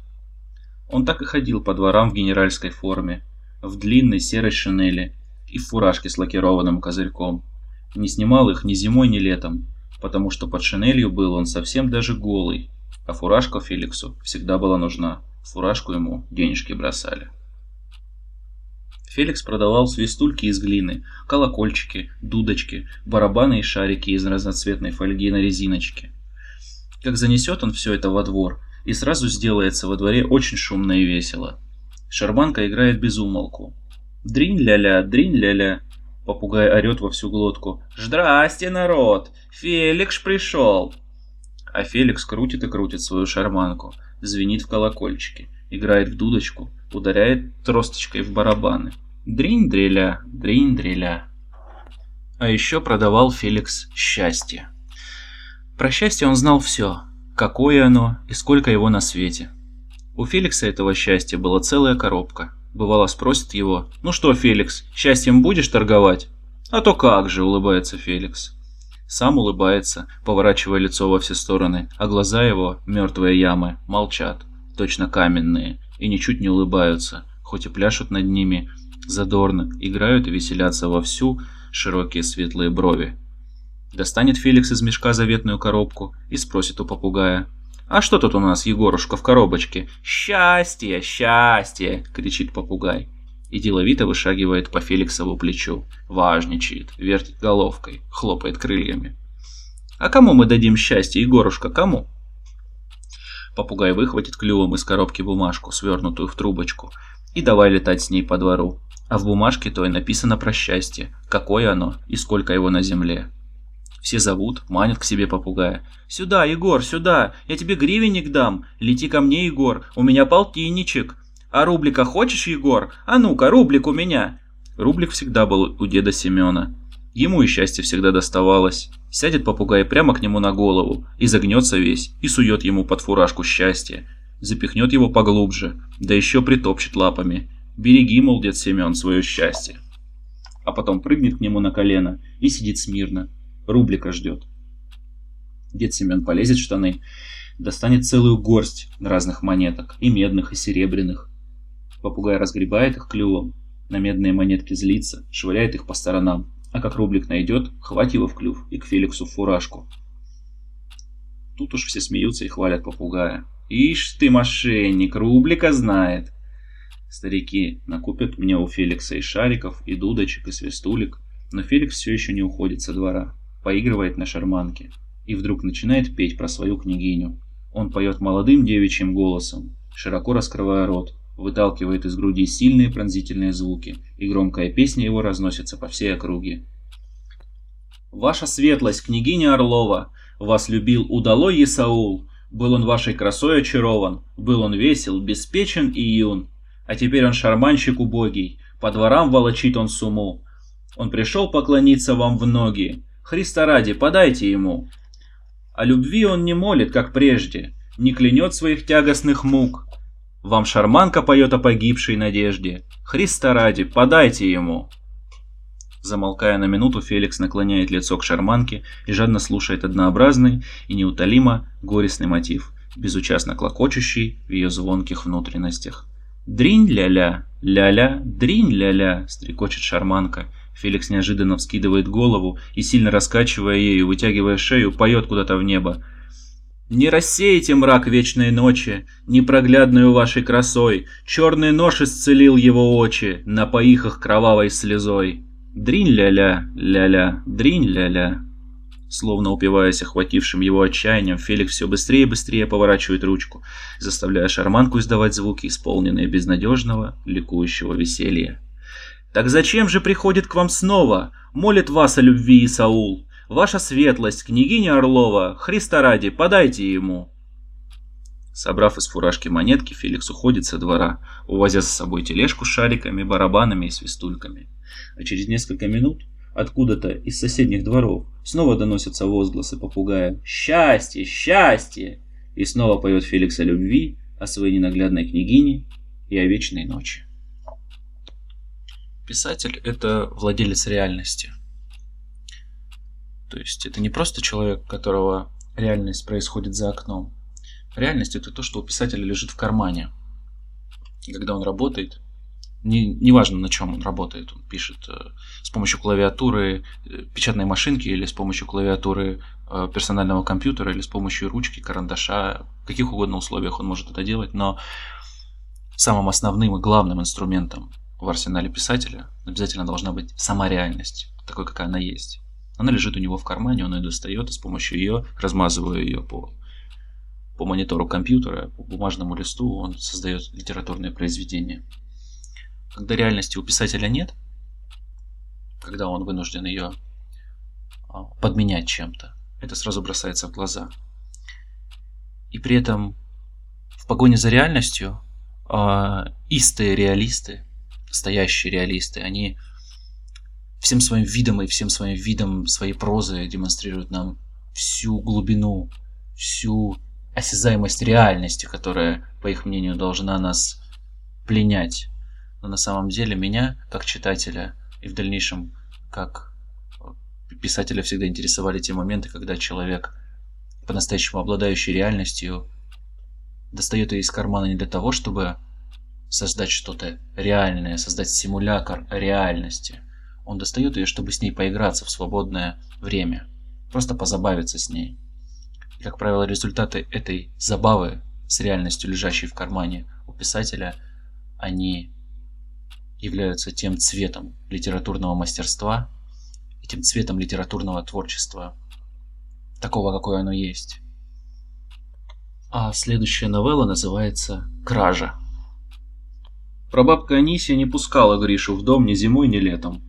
Он так и ходил по дворам в генеральской форме, в длинной серой шинели и в фуражке с лакированным козырьком. Не снимал их ни зимой, ни летом, потому что под шинелью был он совсем даже голый, а фуражка Феликсу всегда была нужна. Фуражку ему денежки бросали. Феликс продавал свистульки из глины, колокольчики, дудочки, барабаны и шарики из разноцветной фольги на резиночке. Как занесет он все это во двор, и сразу сделается во дворе очень шумно и весело. Шарманка играет без умолку. Дринь-ля-ля, дринь-ля-ля. Попугай орет во всю глотку. «Здрасте, народ! Феликс пришел!» А Феликс крутит и крутит свою шарманку, звенит в колокольчике, играет в дудочку, ударяет тросточкой в барабаны. Дринь-дреля. А еще продавал Феликс счастье. Про счастье он знал все, какое оно и сколько его на свете. У Феликса этого счастья была целая коробка. Бывало спросит его, «Ну что, Феликс, счастьем будешь торговать?» «А то как же», — улыбается Феликс. Сам улыбается, поворачивая лицо во все стороны, а глаза его, мертвые ямы, молчат, точно каменные, и ничуть не улыбаются, хоть и пляшут над ними, задорно, играют и веселятся вовсю широкие светлые брови. Достанет Феликс из мешка заветную коробку и спросит у попугая. «А что тут у нас, Егорушка, в коробочке?» «Счастье, счастье!» — кричит попугай. И деловито вышагивает по Феликсову плечу. Важничает, вертит головкой, хлопает крыльями. «А кому мы дадим счастье, Егорушка, кому?» Попугай выхватит клювом из коробки бумажку, свернутую в трубочку, и давай летать с ней по двору. А в бумажке той написано про счастье, какое оно и сколько его на земле. Все зовут, манят к себе попугая. «Сюда, Егор, сюда! Я тебе гривенник дам! Лети ко мне, Егор! У меня полтинничек! А рублика хочешь, Егор? А ну-ка, рублик у меня!» Рублик всегда был у деда Семена. Ему и счастье всегда доставалось. Сядет попугай прямо к нему на голову, и загнется весь, и сует ему под фуражку счастье. Запихнет его поглубже, да еще притопчет лапами. Береги, мол, дед Семен, свое счастье. А потом прыгнет к нему на колено и сидит смирно, Рублика ждет. Дед Семен полезет в штаны, достанет целую горсть разных монеток, и медных, и серебряных. Попугай разгребает их клювом, на медные монетки злится, швыряет их по сторонам, а как рублик найдет, хватит его в клюв и к Феликсу в фуражку. Тут уж все смеются и хвалят попугая. «Ишь ты, мошенник, рублика знает!» Старики накупят мне у Феликса и шариков, и дудочек, и свистулек, но Феликс все еще не уходит со двора поигрывает на шарманке и вдруг начинает петь про свою княгиню. Он поет молодым девичьим голосом, широко раскрывая рот, выталкивает из груди сильные пронзительные звуки, и громкая песня его разносится по всей округе. «Ваша светлость, княгиня Орлова, вас любил удалой Исаул, был он вашей красой очарован, был он весел, беспечен и юн, а теперь он шарманщик убогий, по дворам волочит он суму. Он пришел поклониться вам в ноги, Христа ради, подайте ему. О любви он не молит, как прежде, не клянет своих тягостных мук. Вам шарманка поет о погибшей надежде. Христа ради, подайте ему. Замолкая на минуту, Феликс наклоняет лицо к шарманке и жадно слушает однообразный и неутолимо горестный мотив, безучастно клокочущий в ее звонких внутренностях. «Дринь-ля-ля, ля-ля, дринь-ля-ля», — стрекочет шарманка, Феликс неожиданно вскидывает голову и, сильно раскачивая ею, вытягивая шею, поет куда-то в небо. «Не рассеете мрак вечной ночи, непроглядную вашей красой, черный нож исцелил его очи, напоих их кровавой слезой. Дринь-ля-ля, ля-ля, дринь-ля-ля». Словно упиваясь охватившим его отчаянием, Феликс все быстрее и быстрее поворачивает ручку, заставляя шарманку издавать звуки, исполненные безнадежного, ликующего веселья. Так зачем же приходит к вам снова? Молит вас о любви Исаул. Ваша светлость, княгиня Орлова, Христа ради, подайте ему. Собрав из фуражки монетки, Феликс уходит со двора, увозя за собой тележку с шариками, барабанами и свистульками. А через несколько минут откуда-то из соседних дворов снова доносятся возгласы попугая «Счастье! Счастье!» И снова поет Феликс о любви, о своей ненаглядной княгине и о вечной ночи. Писатель – это владелец реальности. То есть это не просто человек, которого реальность происходит за окном. Реальность – это то, что у писателя лежит в кармане. И когда он работает, не, неважно на чем он работает, он пишет э, с помощью клавиатуры э, печатной машинки или с помощью клавиатуры э, персонального компьютера или с помощью ручки, карандаша, в каких угодно условиях он может это делать, но самым основным и главным инструментом в арсенале писателя обязательно должна быть сама реальность, такой, какая она есть. Она лежит у него в кармане, он ее достает и с помощью ее размазывая ее по по монитору компьютера, по бумажному листу он создает литературное произведение. Когда реальности у писателя нет, когда он вынужден ее а, подменять чем-то, это сразу бросается в глаза. И при этом в погоне за реальностью э, истые реалисты, настоящие реалисты, они всем своим видом и всем своим видом своей прозы демонстрируют нам всю глубину, всю осязаемость реальности, которая, по их мнению, должна нас пленять. Но на самом деле меня, как читателя, и в дальнейшем как писателя всегда интересовали те моменты, когда человек, по-настоящему обладающий реальностью, достает ее из кармана не для того, чтобы создать что-то реальное, создать симулятор реальности. Он достает ее, чтобы с ней поиграться в свободное время, просто позабавиться с ней. И, как правило, результаты этой забавы с реальностью, лежащей в кармане у писателя, они являются тем цветом литературного мастерства, этим цветом литературного творчества, такого, какое оно есть. А следующая новелла называется «Кража». Прабабка Анисия не пускала Гришу в дом ни зимой, ни летом.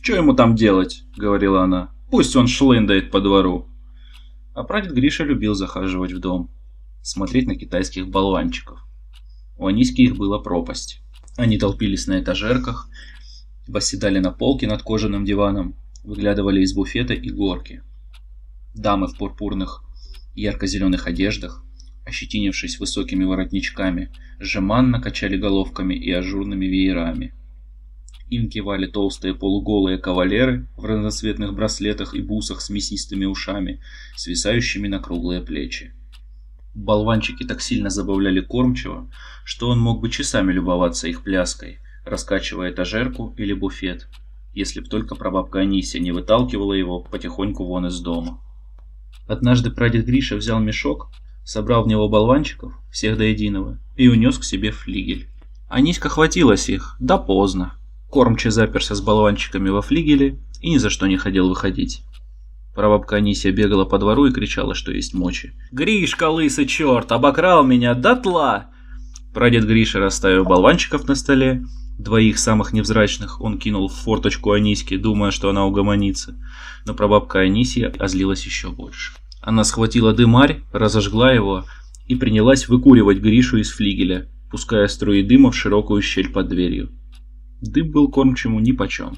«Что ему там делать?» — говорила она. «Пусть он шлындает по двору». А прадед Гриша любил захаживать в дом, смотреть на китайских болванчиков. У Аниськи их была пропасть. Они толпились на этажерках, восседали на полке над кожаным диваном, выглядывали из буфета и горки. Дамы в пурпурных ярко-зеленых одеждах ощетинившись высокими воротничками, жеманно качали головками и ажурными веерами. Им кивали толстые полуголые кавалеры в разноцветных браслетах и бусах с мясистыми ушами, свисающими на круглые плечи. Болванчики так сильно забавляли кормчего, что он мог бы часами любоваться их пляской, раскачивая этажерку или буфет, если б только прабабка Анисия не выталкивала его потихоньку вон из дома. Однажды прадед Гриша взял мешок собрал в него болванчиков, всех до единого, и унес к себе флигель. Аниська хватилась их, да поздно. Кормчий заперся с болванчиками во флигеле и ни за что не хотел выходить. Прабабка Анисия бегала по двору и кричала, что есть мочи. «Гришка, лысый черт, обокрал меня дотла!» Прадед Гриша, расставив болванчиков на столе, двоих самых невзрачных, он кинул в форточку Аниськи, думая, что она угомонится. Но прабабка Анисия озлилась еще больше. Она схватила дымарь, разожгла его и принялась выкуривать Гришу из флигеля, пуская струи дыма в широкую щель под дверью. Дым был кормчему нипочем.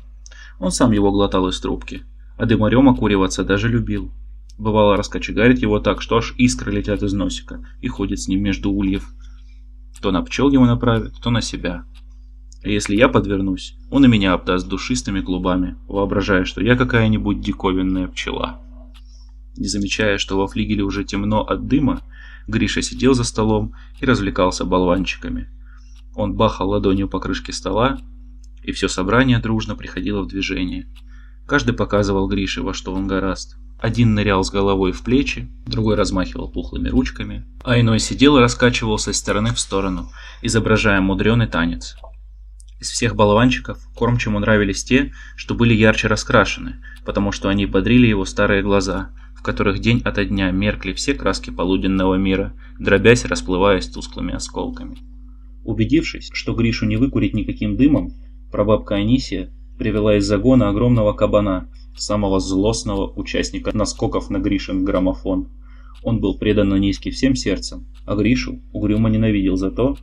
Он сам его глотал из трубки, а дымарем окуриваться даже любил. Бывало, раскочегарит его так, что аж искры летят из носика и ходит с ним между ульев. То на пчел его направит, то на себя. А если я подвернусь, он и меня обдаст душистыми клубами, воображая, что я какая-нибудь диковинная пчела. Не замечая, что во флигеле уже темно от дыма, Гриша сидел за столом и развлекался болванчиками. Он бахал ладонью по крышке стола, и все собрание дружно приходило в движение. Каждый показывал Грише, во что он гораст. Один нырял с головой в плечи, другой размахивал пухлыми ручками, а иной сидел и раскачивался из стороны в сторону, изображая мудреный танец. Из всех болванчиков кормчему нравились те, что были ярче раскрашены, потому что они бодрили его старые глаза, в которых день ото дня меркли все краски полуденного мира, дробясь и расплываясь тусклыми осколками. Убедившись, что Гришу не выкурить никаким дымом, прабабка Анисия привела из загона огромного кабана, самого злостного участника наскоков на Гришин граммофон. Он был предан низкий всем сердцем, а Гришу угрюмо ненавидел за то,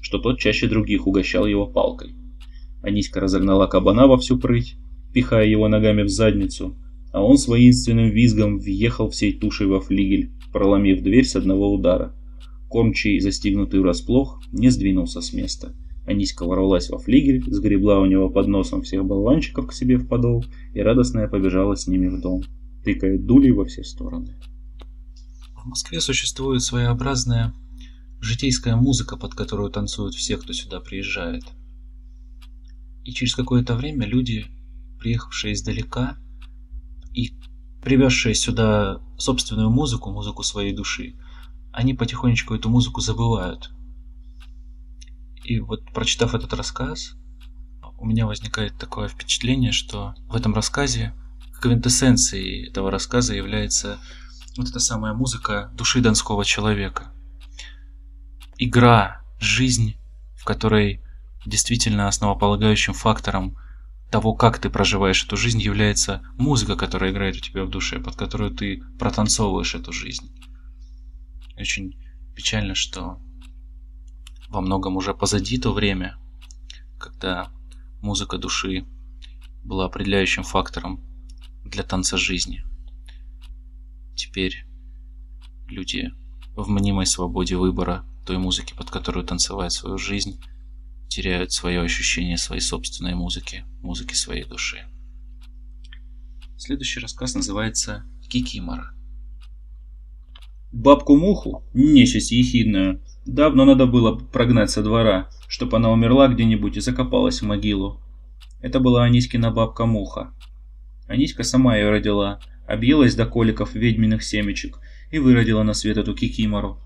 что тот чаще других угощал его палкой. Аниська разогнала кабана во всю прыть, пихая его ногами в задницу, а он с воинственным визгом въехал всей тушей во флигель, проломив дверь с одного удара. Кормчий, застигнутый врасплох, не сдвинулся с места. Аниська ворвалась во флигель, сгребла у него под носом всех болванчиков к себе в подол и радостная побежала с ними в дом, тыкая дулей во все стороны. В Москве существует своеобразная житейская музыка, под которую танцуют все, кто сюда приезжает. И через какое-то время люди, приехавшие издалека, и привезшие сюда собственную музыку, музыку своей души, они потихонечку эту музыку забывают. И вот прочитав этот рассказ, у меня возникает такое впечатление, что в этом рассказе квинтэссенцией этого рассказа является Вот эта самая музыка души донского человека. Игра, жизнь, в которой действительно основополагающим фактором того, как ты проживаешь эту жизнь, является музыка, которая играет у тебя в душе, под которую ты протанцовываешь эту жизнь. Очень печально, что во многом уже позади то время, когда музыка души была определяющим фактором для танца жизни. Теперь люди в мнимой свободе выбора той музыки, под которую танцевать свою жизнь, теряют свое ощущение своей собственной музыки, музыки своей души. Следующий рассказ называется «Кикимора». Бабку-муху, нечисть ехидную, давно надо было прогнать со двора, чтоб она умерла где-нибудь и закопалась в могилу. Это была Аниськина бабка-муха. Аниська сама ее родила, объелась до коликов ведьминых семечек и выродила на свет эту кикимору.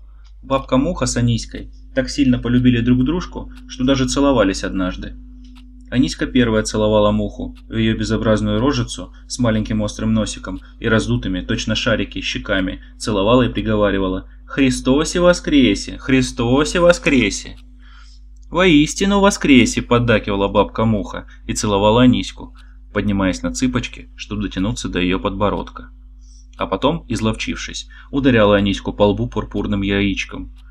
Бабка-муха с Аниськой так сильно полюбили друг дружку, что даже целовались однажды. Аниська первая целовала муху в ее безобразную рожицу с маленьким острым носиком и раздутыми, точно шарики, щеками, целовала и приговаривала «Христосе воскресе! Христосе воскресе!» «Воистину воскресе!» – поддакивала бабка-муха и целовала Аниську, поднимаясь на цыпочки, чтобы дотянуться до ее подбородка. А потом, изловчившись, ударяла Аниську по лбу пурпурным яичком –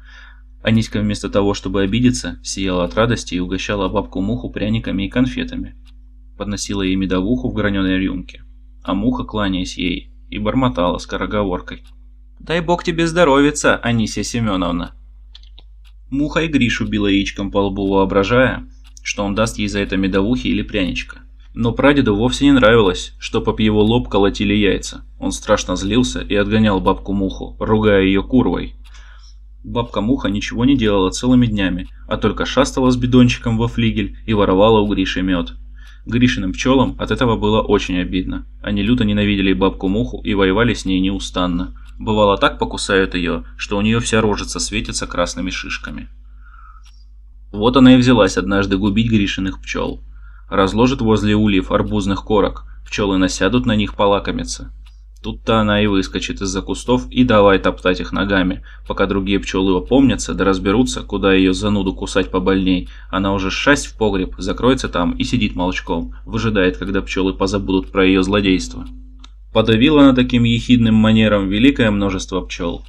Аниська вместо того, чтобы обидеться, сияла от радости и угощала бабку-муху пряниками и конфетами. Подносила ей медовуху в граненой рюмке. А муха, кланяясь ей, и бормотала скороговоркой. «Дай бог тебе здоровиться, Анисия Семеновна!» Муха и Гришу била яичком по лбу, воображая, что он даст ей за это медовухи или пряничка. Но прадеду вовсе не нравилось, что по его лоб колотили яйца. Он страшно злился и отгонял бабку-муху, ругая ее курвой, Бабка-муха ничего не делала целыми днями, а только шастала с бидончиком во флигель и воровала у Гриши мед. Гришиным пчелам от этого было очень обидно. Они люто ненавидели бабку-муху и воевали с ней неустанно. Бывало так покусают ее, что у нее вся рожица светится красными шишками. Вот она и взялась однажды губить Гришиных пчел. Разложит возле ульев арбузных корок, пчелы насядут на них полакомиться. Тут-то она и выскочит из-за кустов и давай топтать их ногами. Пока другие пчелы опомнятся, да разберутся, куда ее зануду кусать побольней, она уже шасть в погреб, закроется там и сидит молчком, выжидает, когда пчелы позабудут про ее злодейство. Подавила она таким ехидным манером великое множество пчел.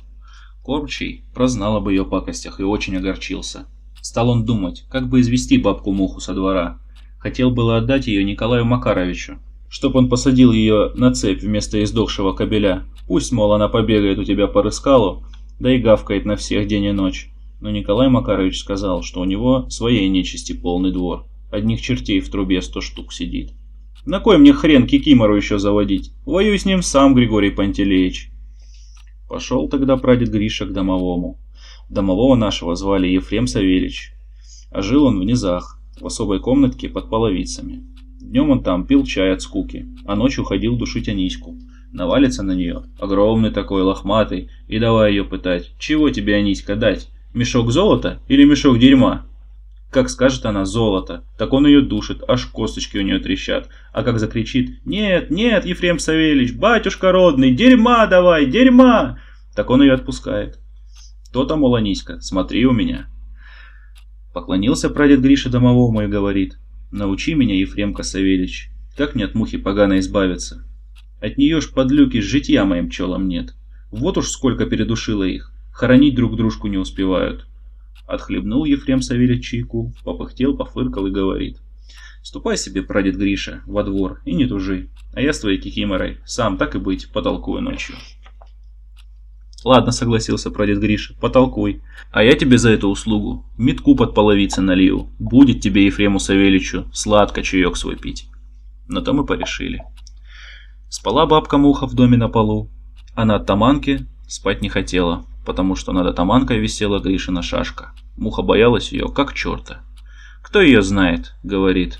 Кормчий прознал об ее пакостях и очень огорчился. Стал он думать, как бы извести бабку-муху со двора. Хотел было отдать ее Николаю Макаровичу, чтоб он посадил ее на цепь вместо издохшего кобеля. Пусть, мол, она побегает у тебя по рыскалу, да и гавкает на всех день и ночь. Но Николай Макарович сказал, что у него своей нечисти полный двор. Одних чертей в трубе сто штук сидит. На кой мне хрен Кикимору еще заводить? Воюй с ним сам, Григорий Пантелеич. Пошел тогда прадед Гриша к домовому. Домового нашего звали Ефрем Савельич. А жил он в низах, в особой комнатке под половицами. Днем он там пил чай от скуки, а ночью ходил душить Аниську. Навалится на нее, огромный такой, лохматый, и давай ее пытать, чего тебе, Аниська, дать? Мешок золота или мешок дерьма? Как скажет она «золото», так он ее душит, аж косточки у нее трещат. А как закричит «Нет, нет, Ефрем Савельич, батюшка родный, дерьма давай, дерьма!» Так он ее отпускает. То-то, мол, Аниська, смотри у меня. Поклонился прадед Гриша домовому и говорит Научи меня, Ефремка Савельич, как мне от мухи поганой избавиться? От нее ж подлюки житья моим пчелам нет. Вот уж сколько передушило их, хоронить друг дружку не успевают. Отхлебнул Ефрем Савельич чайку, попыхтел, пофыркал и говорит. Ступай себе, прадед Гриша, во двор и не тужи, а я с твоей кикиморой сам так и быть потолкую ночью. Ладно, согласился прадед Гриша, потолкуй. А я тебе за эту услугу метку под половицы налью. Будет тебе, Ефрему Савельичу, сладко чаек свой пить. На то мы порешили. Спала бабка Муха в доме на полу, а на таманке спать не хотела, потому что над таманкой висела Гришина шашка. Муха боялась ее, как черта. «Кто ее знает?» — говорит.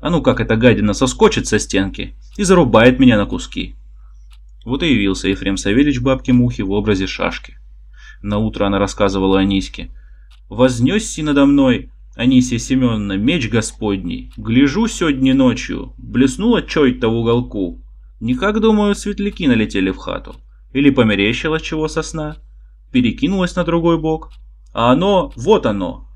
«А ну как эта гадина соскочит со стенки и зарубает меня на куски». Вот и явился Ефрем Савельич бабки-мухи в образе шашки. На утро она рассказывала Аниське. «Вознесся надо мной, Анисия Семеновна, меч господний. Гляжу сегодня ночью, блеснула чой-то в уголку. Никак, думаю, светляки налетели в хату. Или померещилось чего со сна? Перекинулось на другой бок? А оно, вот оно,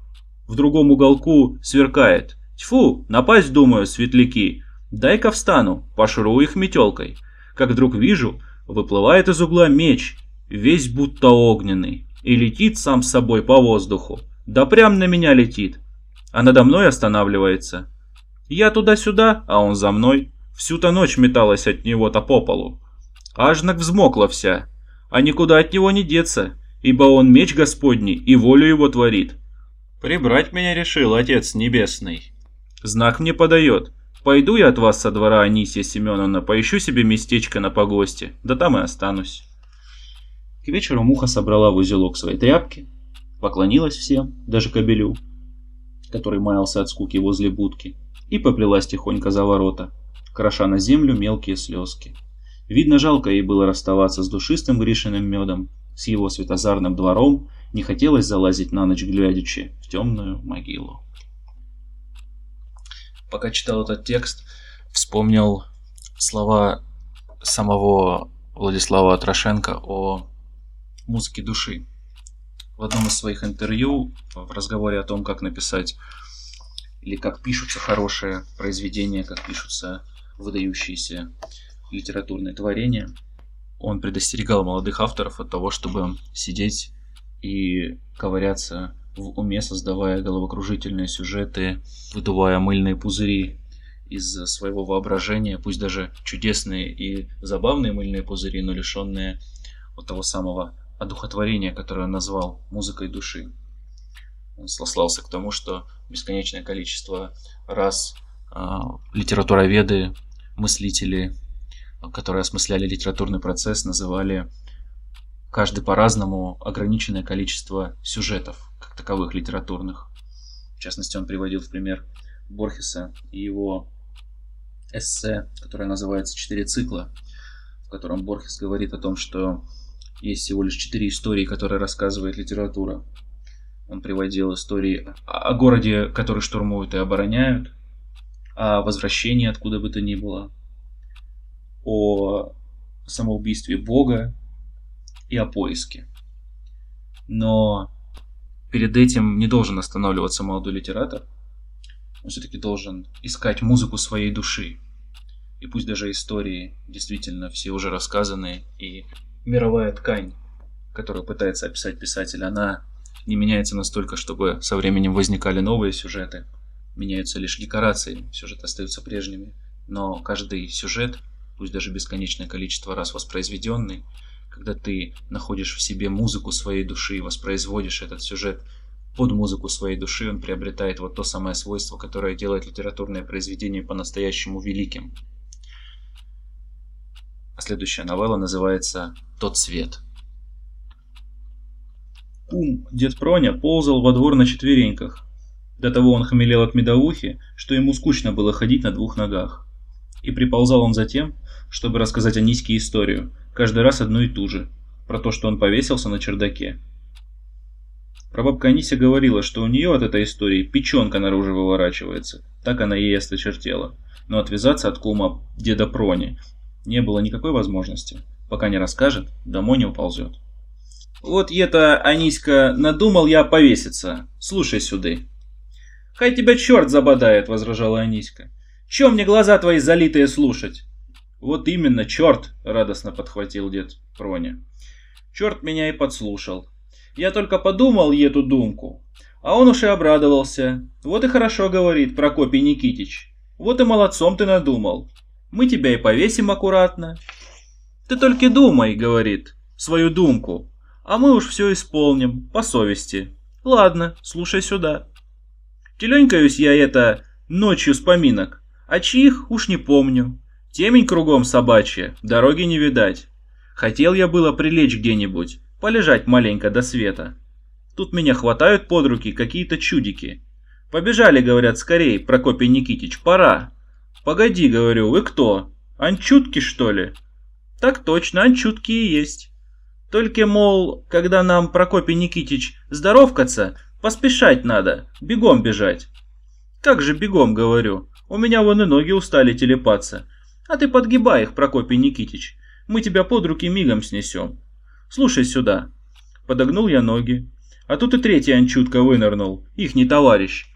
в другом уголку сверкает. Тьфу, напасть, думаю, светляки. Дай-ка встану, пошру их метелкой. Как вдруг вижу, выплывает из угла меч, весь будто огненный, и летит сам с собой по воздуху. Да прям на меня летит, а надо мной останавливается. Я туда-сюда, а он за мной. Всю-то ночь металась от него-то по полу. Ажнак взмокла вся, а никуда от него не деться, ибо он меч Господний и волю его творит. Прибрать меня решил Отец Небесный. Знак мне подает. Пойду я от вас со двора, Анисия Семеновна, поищу себе местечко на погосте, да там и останусь. К вечеру муха собрала в узелок свои тряпки, поклонилась всем, даже кобелю, который маялся от скуки возле будки, и поплелась тихонько за ворота, кроша на землю мелкие слезки. Видно, жалко ей было расставаться с душистым Гришиным медом, с его светозарным двором, не хотелось залазить на ночь глядячи в темную могилу. Пока читал этот текст, вспомнил слова самого Владислава Трошенко о музыке души. В одном из своих интервью, в разговоре о том, как написать или как пишутся хорошие произведения, как пишутся выдающиеся литературные творения, он предостерегал молодых авторов от того, чтобы сидеть и ковыряться в уме, создавая головокружительные сюжеты, выдувая мыльные пузыри из своего воображения, пусть даже чудесные и забавные мыльные пузыри, но лишенные вот того самого одухотворения, которое он назвал музыкой души. Он слался к тому, что бесконечное количество раз э, литературоведы, мыслители, которые осмысляли литературный процесс, называли каждый по-разному ограниченное количество сюжетов, как таковых литературных. В частности, он приводил в пример Борхеса и его эссе, которое называется «Четыре цикла», в котором Борхес говорит о том, что есть всего лишь четыре истории, которые рассказывает литература. Он приводил истории о городе, который штурмуют и обороняют, о возвращении откуда бы то ни было, о самоубийстве Бога и о поиске. Но перед этим не должен останавливаться молодой литератор. Он все-таки должен искать музыку своей души. И пусть даже истории действительно все уже рассказаны, и мировая ткань, которую пытается описать писатель, она не меняется настолько, чтобы со временем возникали новые сюжеты. Меняются лишь декорации, сюжеты остаются прежними. Но каждый сюжет, пусть даже бесконечное количество раз воспроизведенный, когда ты находишь в себе музыку своей души и воспроизводишь этот сюжет под музыку своей души, он приобретает вот то самое свойство, которое делает литературное произведение по-настоящему великим. А следующая новелла называется «Тот свет». Кум, дед Проня, ползал во двор на четвереньках. До того он хмелел от медовухи, что ему скучно было ходить на двух ногах. И приползал он за тем, чтобы рассказать Аниське историю, каждый раз одну и ту же, про то, что он повесился на чердаке. Прабабка Анися говорила, что у нее от этой истории печенка наружу выворачивается, так она ей осточертела. Но отвязаться от кума деда Прони не было никакой возможности. Пока не расскажет, домой не уползет. Вот это, Аниська, надумал я повеситься. Слушай сюды. Хай тебя черт забодает, возражала Аниська. Чем мне глаза твои залитые слушать? Вот именно, черт, радостно подхватил дед Проня. Черт меня и подслушал. Я только подумал эту думку, а он уж и обрадовался. Вот и хорошо говорит Прокопий Никитич. Вот и молодцом ты надумал. Мы тебя и повесим аккуратно. Ты только думай, говорит, свою думку, а мы уж все исполним, по совести. Ладно, слушай сюда. Теленькаюсь я это ночью с поминок, а чьих уж не помню. Темень кругом собачья, дороги не видать. Хотел я было прилечь где-нибудь, полежать маленько до света. Тут меня хватают под руки какие-то чудики. Побежали, говорят, скорей, Прокопий Никитич, пора. Погоди, говорю, вы кто? Анчутки, что ли? Так точно, анчутки и есть. Только, мол, когда нам, Прокопий Никитич, здоровкаться, поспешать надо, бегом бежать. Как же бегом, говорю, у меня вон и ноги устали телепаться. А ты подгибай их, Прокопий Никитич. Мы тебя под руки мигом снесем. Слушай сюда. Подогнул я ноги. А тут и третий анчутка вынырнул, ихний товарищ.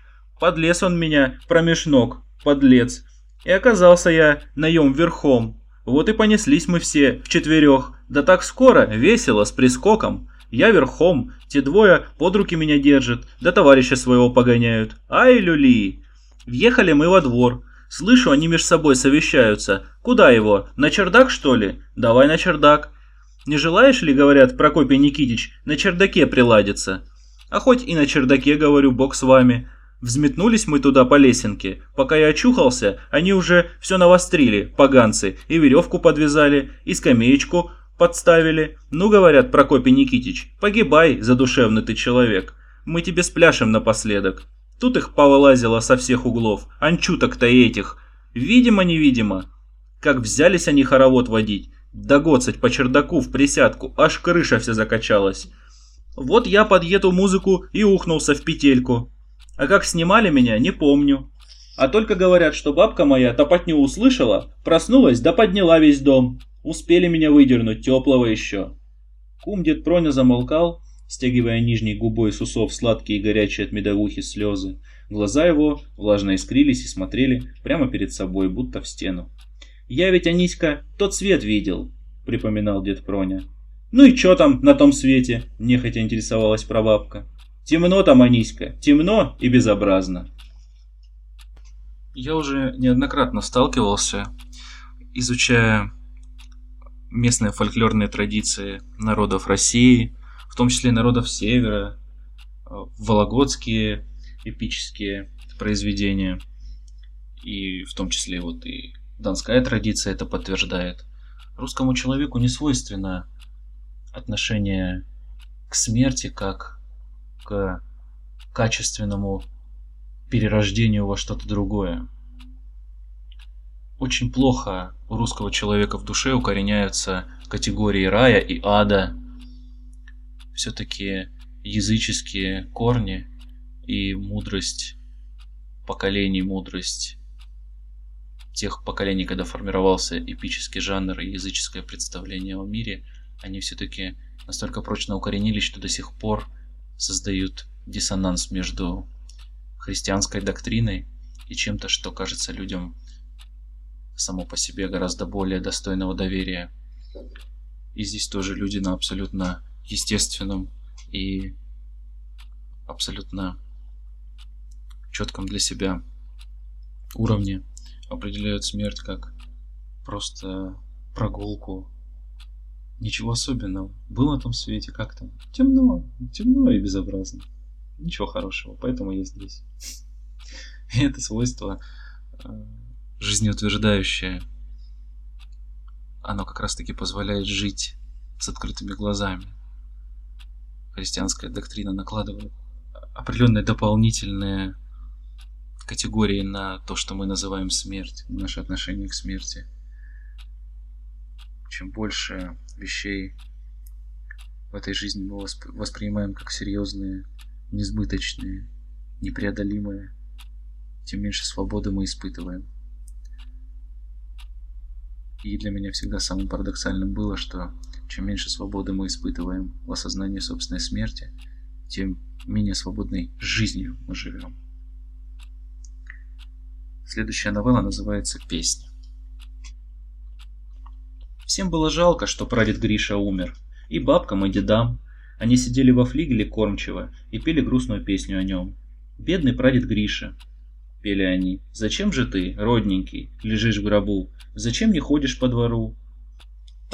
Подлез он меня промеж ног, подлец. И оказался я наем верхом. Вот и понеслись мы все в четверех. Да так скоро, весело, с прискоком. Я верхом, те двое под руки меня держат, да товарища своего погоняют. Ай, люли! Въехали мы во двор. Слышу, они между собой совещаются. Куда его? На чердак, что ли? Давай на чердак. Не желаешь ли, говорят, Прокопий Никитич, на чердаке приладиться? А хоть и на чердаке, говорю, бог с вами. Взметнулись мы туда по лесенке. Пока я очухался, они уже все навострили, поганцы, и веревку подвязали, и скамеечку подставили. Ну, говорят, Прокопий Никитич, погибай, задушевный ты человек. Мы тебе спляшем напоследок. Тут их повылазило со всех углов, анчуток-то этих. Видимо-невидимо. Как взялись они хоровод водить, да гоцать по чердаку в присядку, аж крыша вся закачалась. Вот я под эту музыку и ухнулся в петельку. А как снимали меня, не помню. А только говорят, что бабка моя топотню услышала, проснулась да подняла весь дом. Успели меня выдернуть, теплого еще. Кум дед Проня замолкал, стягивая нижней губой с усов сладкие и горячие от медовухи слезы. Глаза его влажно искрились и смотрели прямо перед собой, будто в стену. «Я ведь, Аниська, тот свет видел», — припоминал дед Проня. «Ну и чё там на том свете?» — нехотя интересовалась прабабка. «Темно там, Аниська, темно и безобразно». Я уже неоднократно сталкивался, изучая местные фольклорные традиции народов России, в том числе народов Севера, вологодские эпические произведения, и в том числе вот и Донская традиция это подтверждает. Русскому человеку не свойственно отношение к смерти как к качественному перерождению во что-то другое. Очень плохо у русского человека в душе укореняются категории рая и ада. Все-таки языческие корни и мудрость поколений, мудрость тех поколений, когда формировался эпический жанр и языческое представление о мире, они все-таки настолько прочно укоренились, что до сих пор создают диссонанс между христианской доктриной и чем-то, что кажется людям само по себе гораздо более достойного доверия. И здесь тоже люди на абсолютно естественном и абсолютно четком для себя уровне определяют смерть как просто прогулку. Ничего особенного. Был на том свете, как там? Темно. Темно и безобразно. Ничего хорошего, поэтому я здесь. Это свойство э, жизнеутверждающее. Оно как раз таки позволяет жить с открытыми глазами. Христианская доктрина накладывает определенные дополнительные категории на то, что мы называем смерть, наше отношение к смерти. Чем больше вещей в этой жизни мы воспринимаем как серьезные, несбыточные, непреодолимые, тем меньше свободы мы испытываем. И для меня всегда самым парадоксальным было, что чем меньше свободы мы испытываем в осознании собственной смерти, тем менее свободной жизнью мы живем. Следующая новелла называется «Песня». Всем было жалко, что прадед Гриша умер. И бабкам, и дедам. Они сидели во флигеле кормчиво и пели грустную песню о нем. «Бедный прадед Гриша», — пели они. «Зачем же ты, родненький, лежишь в гробу? Зачем не ходишь по двору?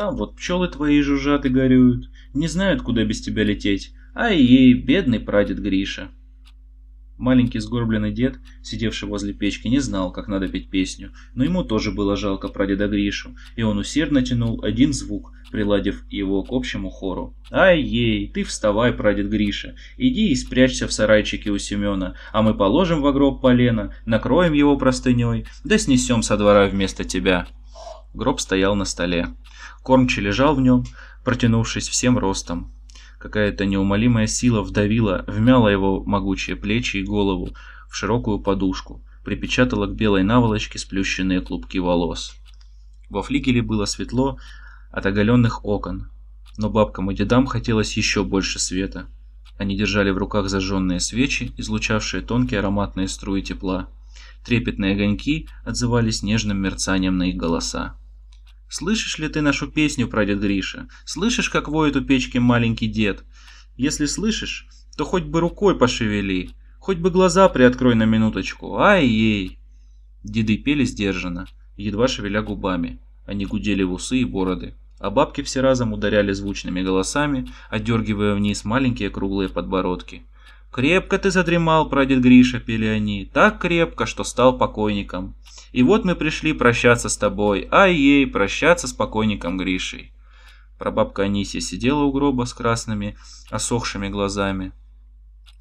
Там вот пчелы твои жужжат и горюют, не знают, куда без тебя лететь. Ай-ей, бедный прадед Гриша». Маленький сгорбленный дед, сидевший возле печки, не знал, как надо петь песню, но ему тоже было жалко прадеда Гришу, и он усердно тянул один звук, приладив его к общему хору. «Ай-ей, ты вставай, прадед Гриша, иди и спрячься в сарайчике у Семена, а мы положим в гроб полено, накроем его простыней, да снесем со двора вместо тебя». Гроб стоял на столе. Кормчий лежал в нем, протянувшись всем ростом. Какая-то неумолимая сила вдавила, вмяла его могучие плечи и голову в широкую подушку, припечатала к белой наволочке сплющенные клубки волос. Во флигеле было светло, от оголенных окон. Но бабкам и дедам хотелось еще больше света. Они держали в руках зажженные свечи, излучавшие тонкие ароматные струи тепла. Трепетные огоньки отзывались нежным мерцанием на их голоса. «Слышишь ли ты нашу песню, прадед Гриша? Слышишь, как воет у печки маленький дед? Если слышишь, то хоть бы рукой пошевели, хоть бы глаза приоткрой на минуточку. Ай-ей!» Деды пели сдержанно, едва шевеля губами. Они гудели в усы и бороды, а бабки все разом ударяли звучными голосами, отдергивая вниз маленькие круглые подбородки. «Крепко ты задремал, прадед Гриша», — пели они, — «так крепко, что стал покойником. И вот мы пришли прощаться с тобой, ай-ей, прощаться с покойником Гришей». Прабабка Анисия сидела у гроба с красными, осохшими глазами.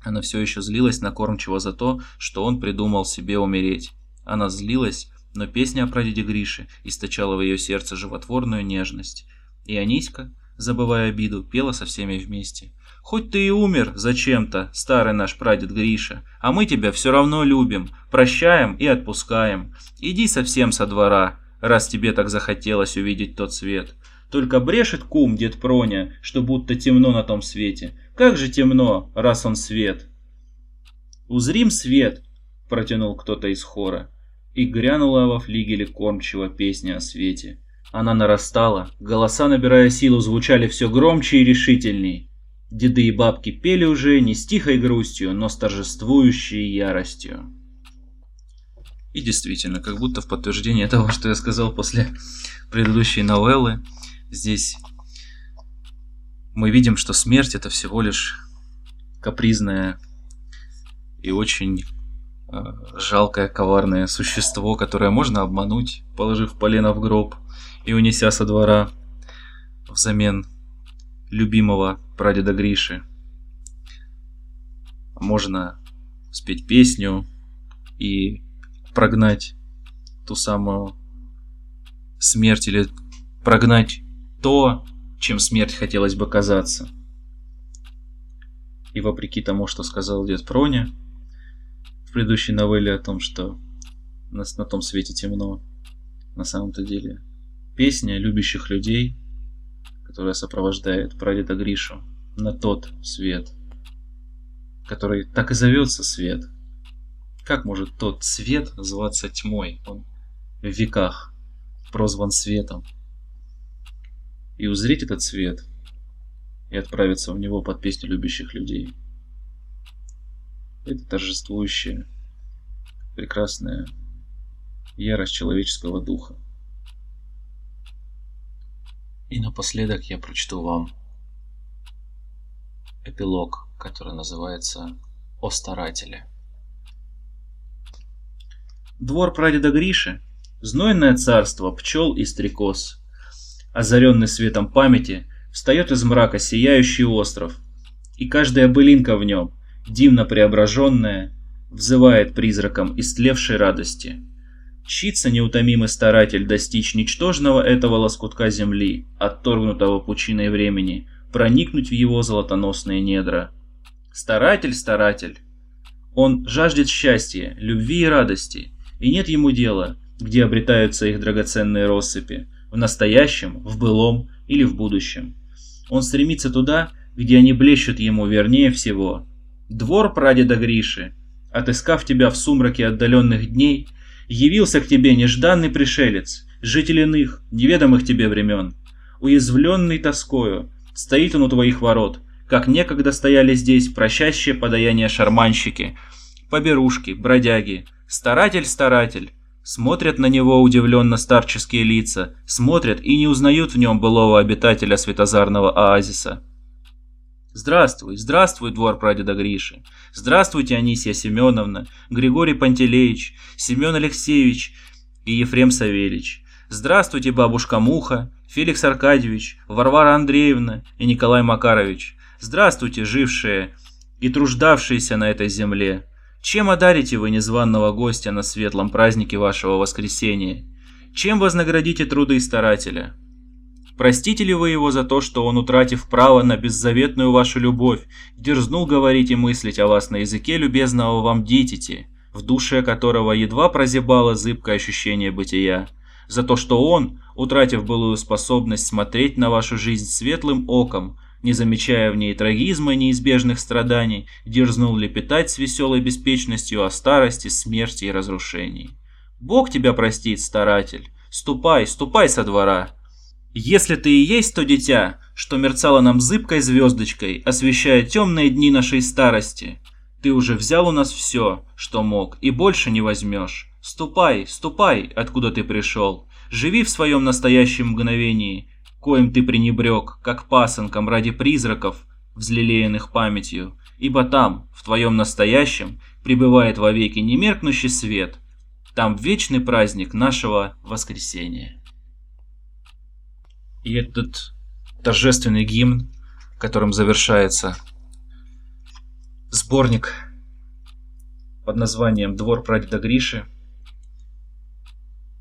Она все еще злилась на кормчего за то, что он придумал себе умереть. Она злилась, но песня о прадеде Грише источала в ее сердце животворную нежность. И Аниська, забывая обиду, пела со всеми вместе. «Хоть ты и умер зачем-то, старый наш прадед Гриша, а мы тебя все равно любим, прощаем и отпускаем. Иди совсем со двора, раз тебе так захотелось увидеть тот свет. Только брешет кум дед Проня, что будто темно на том свете. Как же темно, раз он свет?» «Узрим свет», — протянул кто-то из хора и грянула во флигеле кормчего песня о свете. Она нарастала, голоса, набирая силу, звучали все громче и решительней. Деды и бабки пели уже не с тихой грустью, но с торжествующей яростью. И действительно, как будто в подтверждение того, что я сказал после предыдущей новеллы, здесь мы видим, что смерть это всего лишь капризное и очень Э, жалкое коварное существо, которое можно обмануть, положив полено в гроб и унеся со двора взамен любимого прадеда Гриши. Можно спеть песню и прогнать ту самую смерть или прогнать то, чем смерть хотелось бы казаться. И вопреки тому, что сказал дед Проня, в предыдущей новелле о том, что на, на том свете темно. На самом-то деле песня любящих людей, которая сопровождает прадеда Гришу на тот свет, который так и зовется свет. Как может тот свет называться тьмой? Он в веках прозван светом. И узреть этот свет и отправиться в него под песню любящих людей – это торжествующая, прекрасная ярость человеческого духа. И напоследок я прочту вам эпилог, который называется «О старателе». Двор прадеда Гриши – знойное царство пчел и стрекоз. Озаренный светом памяти, встает из мрака сияющий остров, и каждая былинка в нем дивно преображенная, взывает призраком истлевшей радости. Чится неутомимый старатель достичь ничтожного этого лоскутка земли, отторгнутого пучиной времени, проникнуть в его золотоносные недра. Старатель, старатель. Он жаждет счастья, любви и радости, и нет ему дела, где обретаются их драгоценные россыпи, в настоящем, в былом или в будущем. Он стремится туда, где они блещут ему вернее всего, Двор прадеда Гриши, отыскав тебя в сумраке отдаленных дней, явился к тебе нежданный пришелец, житель иных, неведомых тебе времен. Уязвленный тоскою, стоит он у твоих ворот, как некогда стояли здесь прощащие подаяния шарманщики, поберушки, бродяги, старатель-старатель. Смотрят на него удивленно старческие лица, смотрят и не узнают в нем былого обитателя светозарного оазиса. Здравствуй, здравствуй, двор прадеда Гриши. Здравствуйте, Анисия Семеновна, Григорий Пантелеич, Семен Алексеевич и Ефрем Савельич. Здравствуйте, бабушка Муха, Феликс Аркадьевич, Варвара Андреевна и Николай Макарович. Здравствуйте, жившие и труждавшиеся на этой земле. Чем одарите вы незваного гостя на светлом празднике вашего воскресения? Чем вознаградите труды старателя? Простите ли вы его за то, что он, утратив право на беззаветную вашу любовь, дерзнул говорить и мыслить о вас на языке любезного вам дитяти, в душе которого едва прозябало зыбкое ощущение бытия? За то, что он, утратив былую способность смотреть на вашу жизнь светлым оком, не замечая в ней трагизма и неизбежных страданий, дерзнул лепетать с веселой беспечностью о старости, смерти и разрушении. Бог тебя простит, старатель. Ступай, ступай со двора. Если ты и есть то дитя, что мерцало нам зыбкой звездочкой, освещая темные дни нашей старости, ты уже взял у нас все, что мог, и больше не возьмешь. Ступай, ступай, откуда ты пришел. Живи в своем настоящем мгновении, коим ты пренебрег, как пасынком ради призраков, взлелеянных памятью, ибо там, в твоем настоящем, пребывает вовеки немеркнущий свет, там вечный праздник нашего воскресения. И этот торжественный гимн, которым завершается сборник под названием «Двор прадеда Гриши»,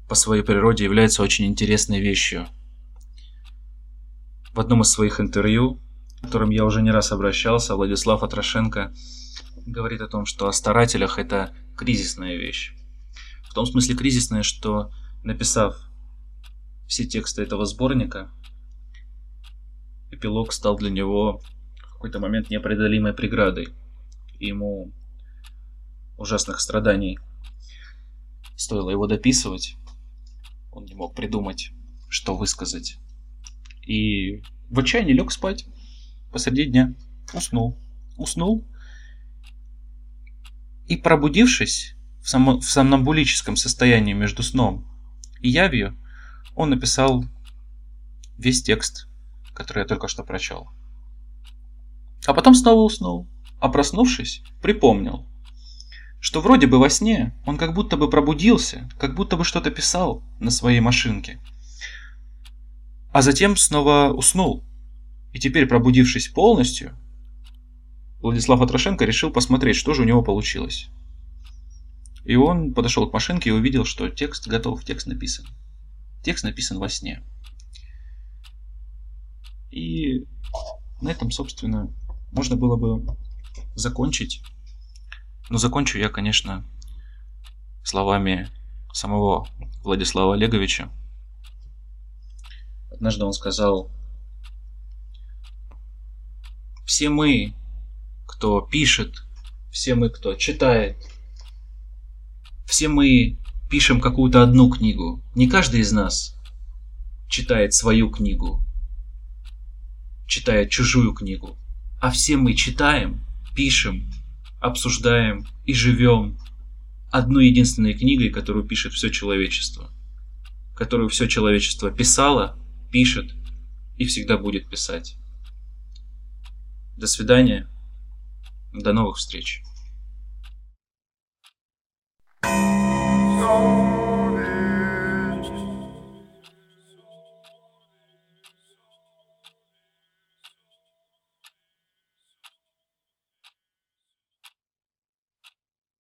по своей природе является очень интересной вещью – в одном из своих интервью, к которым я уже не раз обращался, Владислав Атрошенко говорит о том, что о старателях это кризисная вещь. В том смысле кризисная, что написав все тексты этого сборника, эпилог стал для него в какой-то момент непреодолимой преградой. И ему ужасных страданий стоило его дописывать. Он не мог придумать, что высказать и в отчаянии лег спать посреди дня. Уснул. Уснул. И пробудившись в, само, в сомнамбулическом состоянии между сном и явью, он написал весь текст, который я только что прочел. А потом снова уснул, а проснувшись, припомнил, что вроде бы во сне он как будто бы пробудился, как будто бы что-то писал на своей машинке – а затем снова уснул. И теперь, пробудившись полностью, Владислав Атрошенко решил посмотреть, что же у него получилось. И он подошел к машинке и увидел, что текст готов, текст написан. Текст написан во сне. И на этом, собственно, можно было бы закончить. Но закончу я, конечно, словами самого Владислава Олеговича, Однажды он сказал, все мы, кто пишет, все мы, кто читает, все мы пишем какую-то одну книгу. Не каждый из нас читает свою книгу, читает чужую книгу, а все мы читаем, пишем, обсуждаем и живем одной единственной книгой, которую пишет все человечество, которую все человечество писало пишет и всегда будет писать. До свидания. До новых встреч. home.